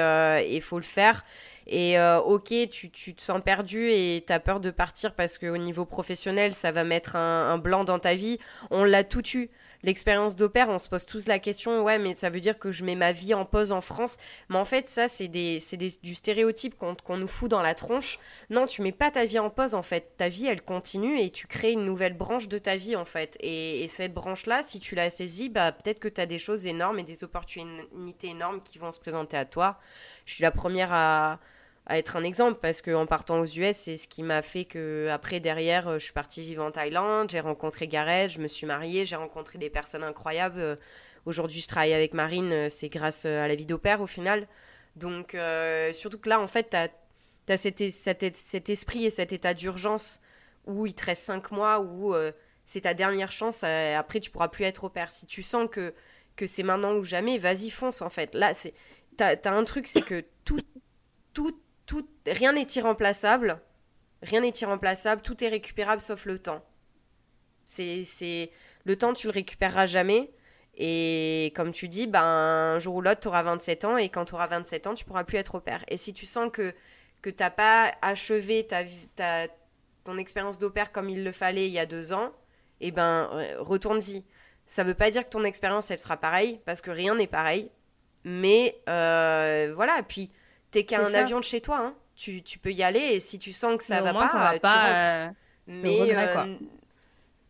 il faut le faire. Et ok, tu, tu, te sens perdu et tu as peur de partir parce qu'au niveau professionnel, ça va mettre un, un blanc dans ta vie. On l'a tout eu l'expérience d'opère, on se pose tous la question, ouais, mais ça veut dire que je mets ma vie en pause en France. Mais en fait, ça, c'est des, du stéréotype qu'on nous fout dans la tronche. Non, tu mets pas ta vie en pause, en fait. Ta vie, elle continue et tu crées une nouvelle branche de ta vie, en fait. Et, cette branche-là, si tu la saisis, bah, peut-être que tu as des choses énormes et des opportunités énormes qui vont se présenter à toi. Je suis la première à à être un exemple parce qu'en partant aux US, c'est ce qui m'a fait que après derrière, euh, je suis partie vivre en Thaïlande, j'ai rencontré Gareth, je me suis mariée, j'ai rencontré des personnes incroyables. Euh, aujourd'hui, je travaille avec Marine, euh, c'est grâce à la vie d'opère au final. Donc, surtout que là, en fait, tu as, cet, esprit et cet état d'urgence où il te reste 5 mois, où c'est ta dernière chance, après tu pourras plus être au père. Si tu sens que, que c'est maintenant ou jamais, vas-y, fonce en fait. Là, tu as, as un truc, c'est que tout rien n'est irremplaçable. Rien n'est irremplaçable, tout est récupérable sauf le temps. C'est, le temps tu le récupéreras jamais. Et comme tu dis, ben, un jour ou l'autre, tu auras 27 ans et quand tu auras 27 ans, tu pourras plus être au père. Et si tu sens que, que tu n'as pas achevé ta, ta, ton expérience d'opère comme il le fallait il y a deux ans, eh ben, retourne-y. Ça veut pas dire que ton expérience, elle sera pareille, parce que rien n'est pareil. Mais euh, voilà, puis T'es qu'un avion de chez toi, hein. tu, tu, peux y aller et si tu sens que ça va pas, euh, tu rentres. Euh, Mais euh,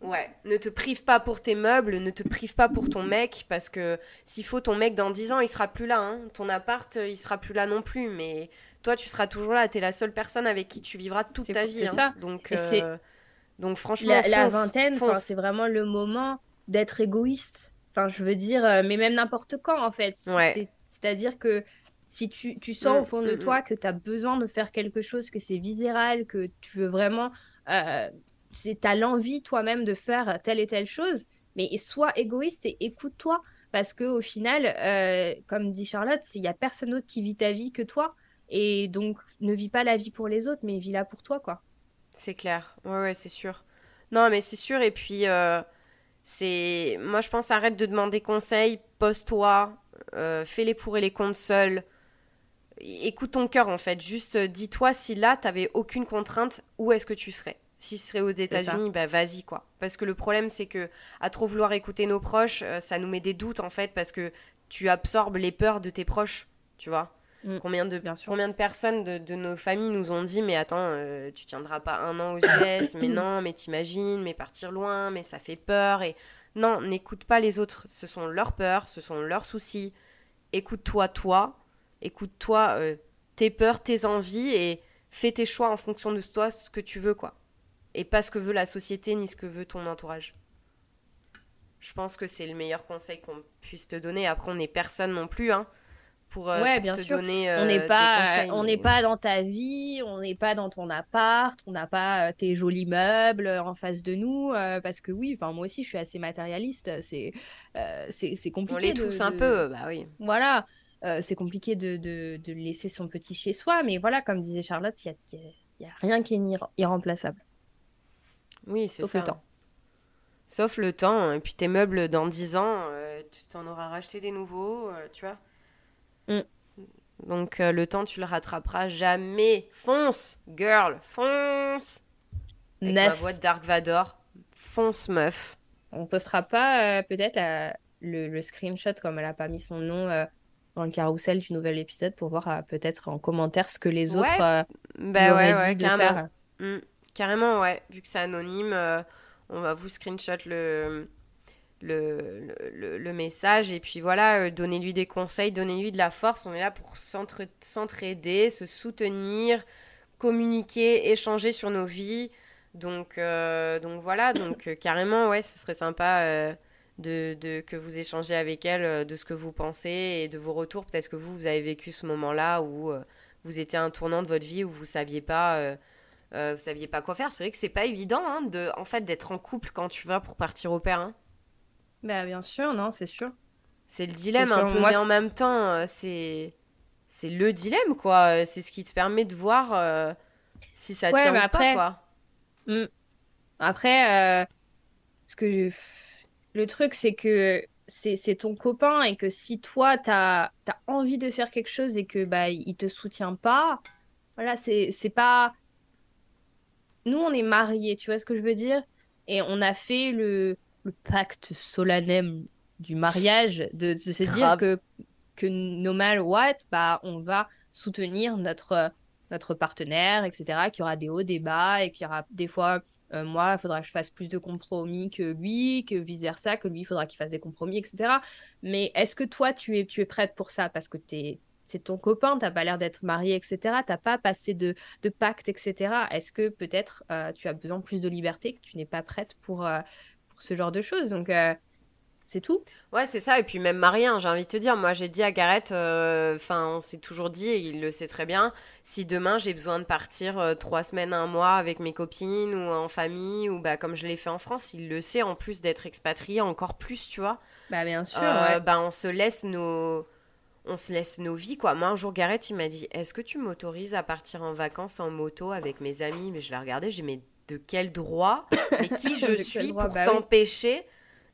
ouais, ne te prive pas pour tes meubles, ne te prive pas pour ton mec parce que s'il faut ton mec dans 10 ans, il sera plus là. Hein. Ton appart, il sera plus là non plus. Mais toi, tu seras toujours là. Tu es la seule personne avec qui tu vivras toute ta vie. Hein. Ça. Donc, donc franchement, la, la vingtaine, c'est vraiment le moment d'être égoïste. Enfin, je veux dire, mais même n'importe quand en fait. Ouais. C'est-à-dire que si tu, tu sens au fond de toi que tu as besoin de faire quelque chose, que c'est viscéral, que tu veux vraiment. Euh, tu as l'envie toi-même de faire telle et telle chose, mais sois égoïste et écoute-toi. Parce qu'au final, euh, comme dit Charlotte, il n'y a personne d'autre qui vit ta vie que toi. Et donc, ne vis pas la vie pour les autres, mais vis-la pour toi, quoi. C'est clair. Ouais, ouais, c'est sûr. Non, mais c'est sûr. Et puis, euh, c'est. Moi, je pense, arrête de demander conseil, pose-toi, fais les pour et les contre seul écoute ton cœur en fait. Juste euh, dis-toi si là, t'avais aucune contrainte, où est-ce que tu serais? Si ce serait aux États-Unis, bah vas-y quoi. Parce que le problème c'est que à trop vouloir écouter nos proches, euh, ça nous met des doutes en fait parce que tu absorbes les peurs de tes proches, tu vois? Mm. combien, de, combien de personnes de, nos familles nous ont dit mais attends, euh, tu tiendras pas un an aux US, mais non, mais t'imagines, mais partir loin, mais ça fait peur et non, n'écoute pas les autres, ce sont leurs peurs, ce sont leurs soucis. Écoute-toi toi écoute-toi euh, tes peurs, tes envies et fais tes choix en fonction de toi, ce que tu veux, quoi. Et pas ce que veut la société ni ce que veut ton entourage. Je pense que c'est le meilleur conseil qu'on puisse te donner. Après, on n'est personne non plus, hein, pour, euh, ouais, bien te sûr. donner on n'est pas, on n'est pas dans ta vie, on n'est pas dans ton appart, on n'a pas euh, tes jolis meubles en face de nous, parce que oui, enfin moi aussi je suis assez matérialiste, c'est c'est compliqué. On les tous un peu, bah oui. Voilà, euh, c'est compliqué de, de, laisser son petit chez soi, mais voilà, comme disait Charlotte, il n'y a, a, rien qui est irremplaçable. Oui, c'est ça. le temps. Sauf le temps. Et puis tes meubles, dans 10 ans, euh, tu t'en auras racheté des nouveaux, euh, tu vois. Mm. Donc le temps, tu le rattraperas jamais. Fonce, girl, fonce. Avec ma voix de Dark Vador. Fonce, meuf. On postera pas peut-être le, le, screenshot comme elle a pas mis son nom dans le carrousel du nouvel épisode pour voir euh, peut-être en commentaire ce que les autres ouais. Euh, bah ouais, ouais, dit carrément. de faire. Mmh. carrément, ouais. Vu que c'est anonyme, euh, on va vous screenshot le, le, le, le message et puis voilà, donnez-lui des conseils, donnez-lui de la force. On est là pour s'entraider, se soutenir, communiquer, échanger sur nos vies. Donc, donc voilà, donc carrément, ouais, ce serait sympa de, que vous échangez avec elle euh, de ce que vous pensez et de vos retours. Peut-être que vous, vous avez vécu ce moment-là où euh, vous étiez à un tournant de votre vie où vous saviez pas, euh, vous saviez pas quoi faire. C'est vrai que c'est pas évident, hein, de, en fait, d'être en couple quand tu vas pour partir au père. Hein. Bah, bien sûr, non, c'est sûr. C'est le dilemme un peu, mais en même temps, c'est c'est le dilemme, quoi. C'est ce qui te permet de voir si ça tient ou pas, quoi. Hmm. Après, ce que le truc, c'est que c'est ton copain et que si toi, tu as, envie de faire quelque chose et que bah, il te soutient pas, voilà, c'est pas. Nous, on est mariés, tu vois ce que je veux dire? Et on a fait le, le pacte solennel du mariage de, se dire que, que no matter what, bah, on va soutenir notre, notre partenaire, etc., qu'il y aura des hauts, des bas et qu'il y aura des fois euh, moi, il faudra que je fasse plus de compromis que lui, que vice-versa, que lui, il faudra qu'il fasse des compromis, etc. Mais est-ce que toi, tu es, tu es prête pour ça? Parce que c'est ton copain, tu n'as pas l'air d'être marié, etc. Tu n'as pas passé de, de pacte, etc. Est-ce que peut-être euh, tu as besoin de plus de liberté, que tu n'es pas prête pour, euh, pour ce genre de choses? Donc, c'est tout? Ouais, c'est ça. Et puis même Marien, j'ai envie de te dire, moi j'ai dit à Gareth, euh, enfin on s'est toujours dit, et il le sait très bien, si demain j'ai besoin de partir euh, trois semaines, un mois avec mes copines ou en famille, ou bah comme je l'ai fait en France, il le sait en plus d'être expatrié encore plus, tu vois. Bah bien sûr. Euh, bah on se laisse nos... On se laisse nos vies, quoi. Moi, un jour, Gareth, il m'a dit Est-ce que tu m'autorises à partir en vacances en moto avec mes amis? Mais je l'ai regardé, j'ai dit Mais de quel droit? Mais qui je suis pour bah t'empêcher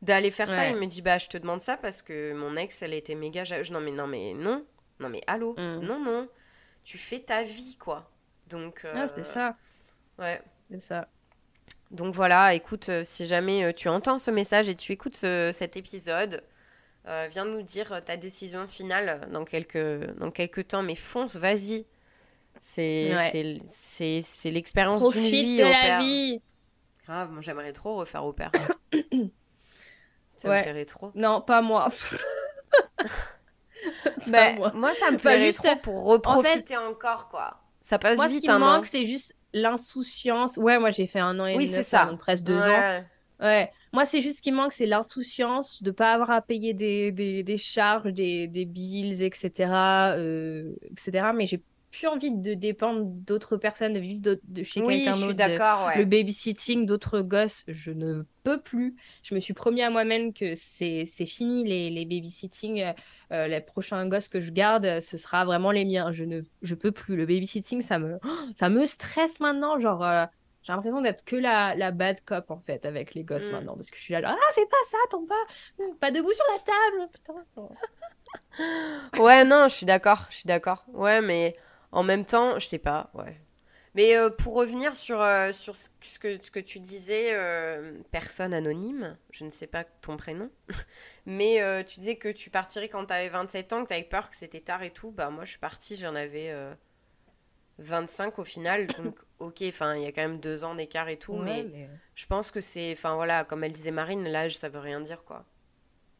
d'aller faire ça. Il me dit bah je te demande ça parce que mon ex elle était méga je non mais non mais non. Non mais allô. Mm. non non. Tu fais ta vie quoi. Donc euh... ah, ça. ouais. C'est ça. Donc voilà. Écoute euh, si jamais euh, tu entends ce message et tu écoutes cet épisode euh, viens nous dire ta décision finale dans quelques dans quelques temps. Mais fonce vas-y. C'est c'est l'expérience d'une vie de la vie. Grave moi j'aimerais trop refaire au père Ça me plairait trop. Non, pas moi. Ben, moi. ça me plairait juste... trop pour reprofiter encore, quoi. Ça passe moi, vite, ce qui me manque, c'est juste l'insouciance. Ouais, moi, j'ai fait un an et oui, c'est ça. donc presque deux ans. Ouais. Moi, c'est juste ce qui manque, c'est l'insouciance de pas avoir à payer des, des, des charges, des, des bills, etc. Euh, etc. Mais j'ai plus envie de dépendre d'autres personnes, de vivre de, chez quelqu'un d'autre. d'accord. Le babysitting d'autres gosses, je ne peux plus. Je me suis promis à moi-même que c'est fini les, les babysitting. Euh, euh, les prochains gosses que je garde, ce sera vraiment les miens. Je ne je peux plus. Le babysitting, ça me, ça me stresse maintenant. Genre, euh, j'ai l'impression d'être que la, la bad cop en fait avec les gosses mm. maintenant. Parce que je suis là, ah, fais pas ça, tombe pas, pas debout sur la table. Putain. ouais, non, je suis d'accord. Je suis d'accord. Ouais, mais en même temps, je sais pas, ouais. Mais euh, pour revenir sur, euh, sur ce, que, ce que tu disais, euh, personne anonyme, je ne sais pas ton prénom, mais tu disais que tu partirais quand tu avais 27 ans, que tu avais peur que c'était tard et tout. Bah moi je suis partie, j'en avais 25 au final, donc ok, enfin il y a quand même deux ans d'écart et tout, mais, je pense que c'est, enfin voilà, comme elle disait Marine, l'âge ça veut rien dire quoi.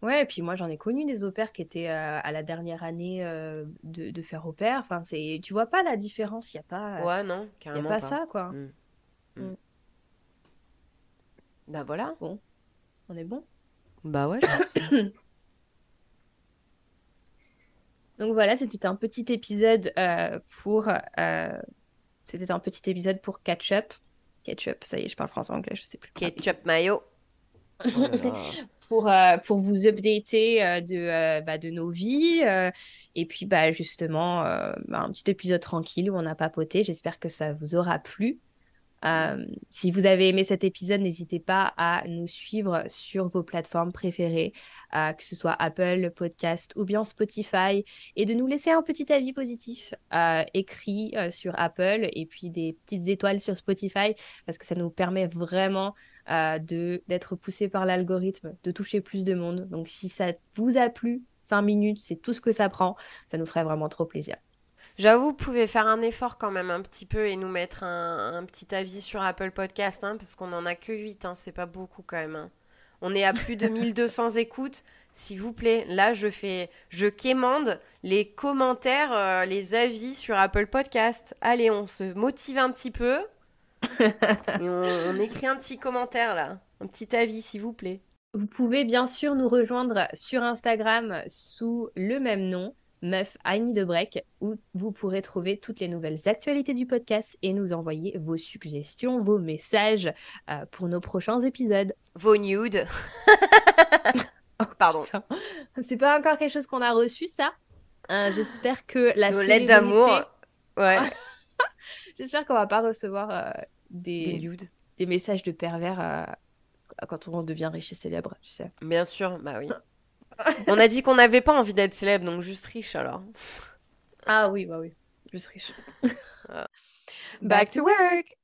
Ouais, et puis moi j'en ai connu des au qui étaient euh, à la dernière année euh, de, de, faire au pair. Enfin, c'est, tu vois pas la différence, il y a pas. Ouais, non, carrément. Y a pas, ça, quoi. Mm. Mm. Mm. Bah voilà. Bon, on est bon. Bah ouais, je pense. Donc voilà, c'était un petit épisode euh, pour. C'était un petit épisode pour Ketchup. Ketchup, ça y est, je parle français-anglais, je sais plus. Ketchup mayo. Oh pour, euh, pour vous updater euh, de, euh, bah, de nos vies. et puis, bah, justement, bah, un petit épisode tranquille où on a papoté. J'espère que ça vous aura plu. Si vous avez aimé cet épisode, n'hésitez pas à nous suivre sur vos plateformes préférées, que ce soit Apple Podcast ou bien Spotify, et de nous laisser un petit avis positif écrit sur Apple et puis des petites étoiles sur Spotify, parce que ça nous permet vraiment d'être poussé par l'algorithme, de toucher plus de monde. Donc si ça vous a plu, 5 minutes, c'est tout ce que ça prend, ça nous ferait vraiment trop plaisir. J'avoue, vous pouvez faire un effort quand même un petit peu et nous mettre un, petit avis sur Apple Podcast, hein, parce qu'on en a que 8, hein, c'est pas beaucoup quand même. Hein. On est à plus de 1200 écoutes. S'il vous plaît, là, je fais, je quémande les commentaires, euh, les avis sur Apple Podcast. Allez, on se motive un petit peu on, écrit un petit commentaire là, un petit avis s'il vous plaît. Vous pouvez bien sûr nous rejoindre sur Instagram sous le même nom, Meuf I de Break, où vous pourrez trouver toutes les nouvelles actualités du podcast et nous envoyer vos suggestions, vos messages euh, pour nos prochains épisodes. Vos nudes. Pardon. C'est pas encore quelque chose qu'on a reçu, ça? Euh, j'espère que la Nos lettres d'amour. Ouais. J'espère qu'on va pas recevoir euh, des... nudes. des messages de pervers quand on devient riche et célèbre, tu sais. Bien sûr, bah oui. on a dit qu'on n'avait pas envie d'être célèbre, donc juste riche alors. Ah oui, bah oui, juste riche. Back to work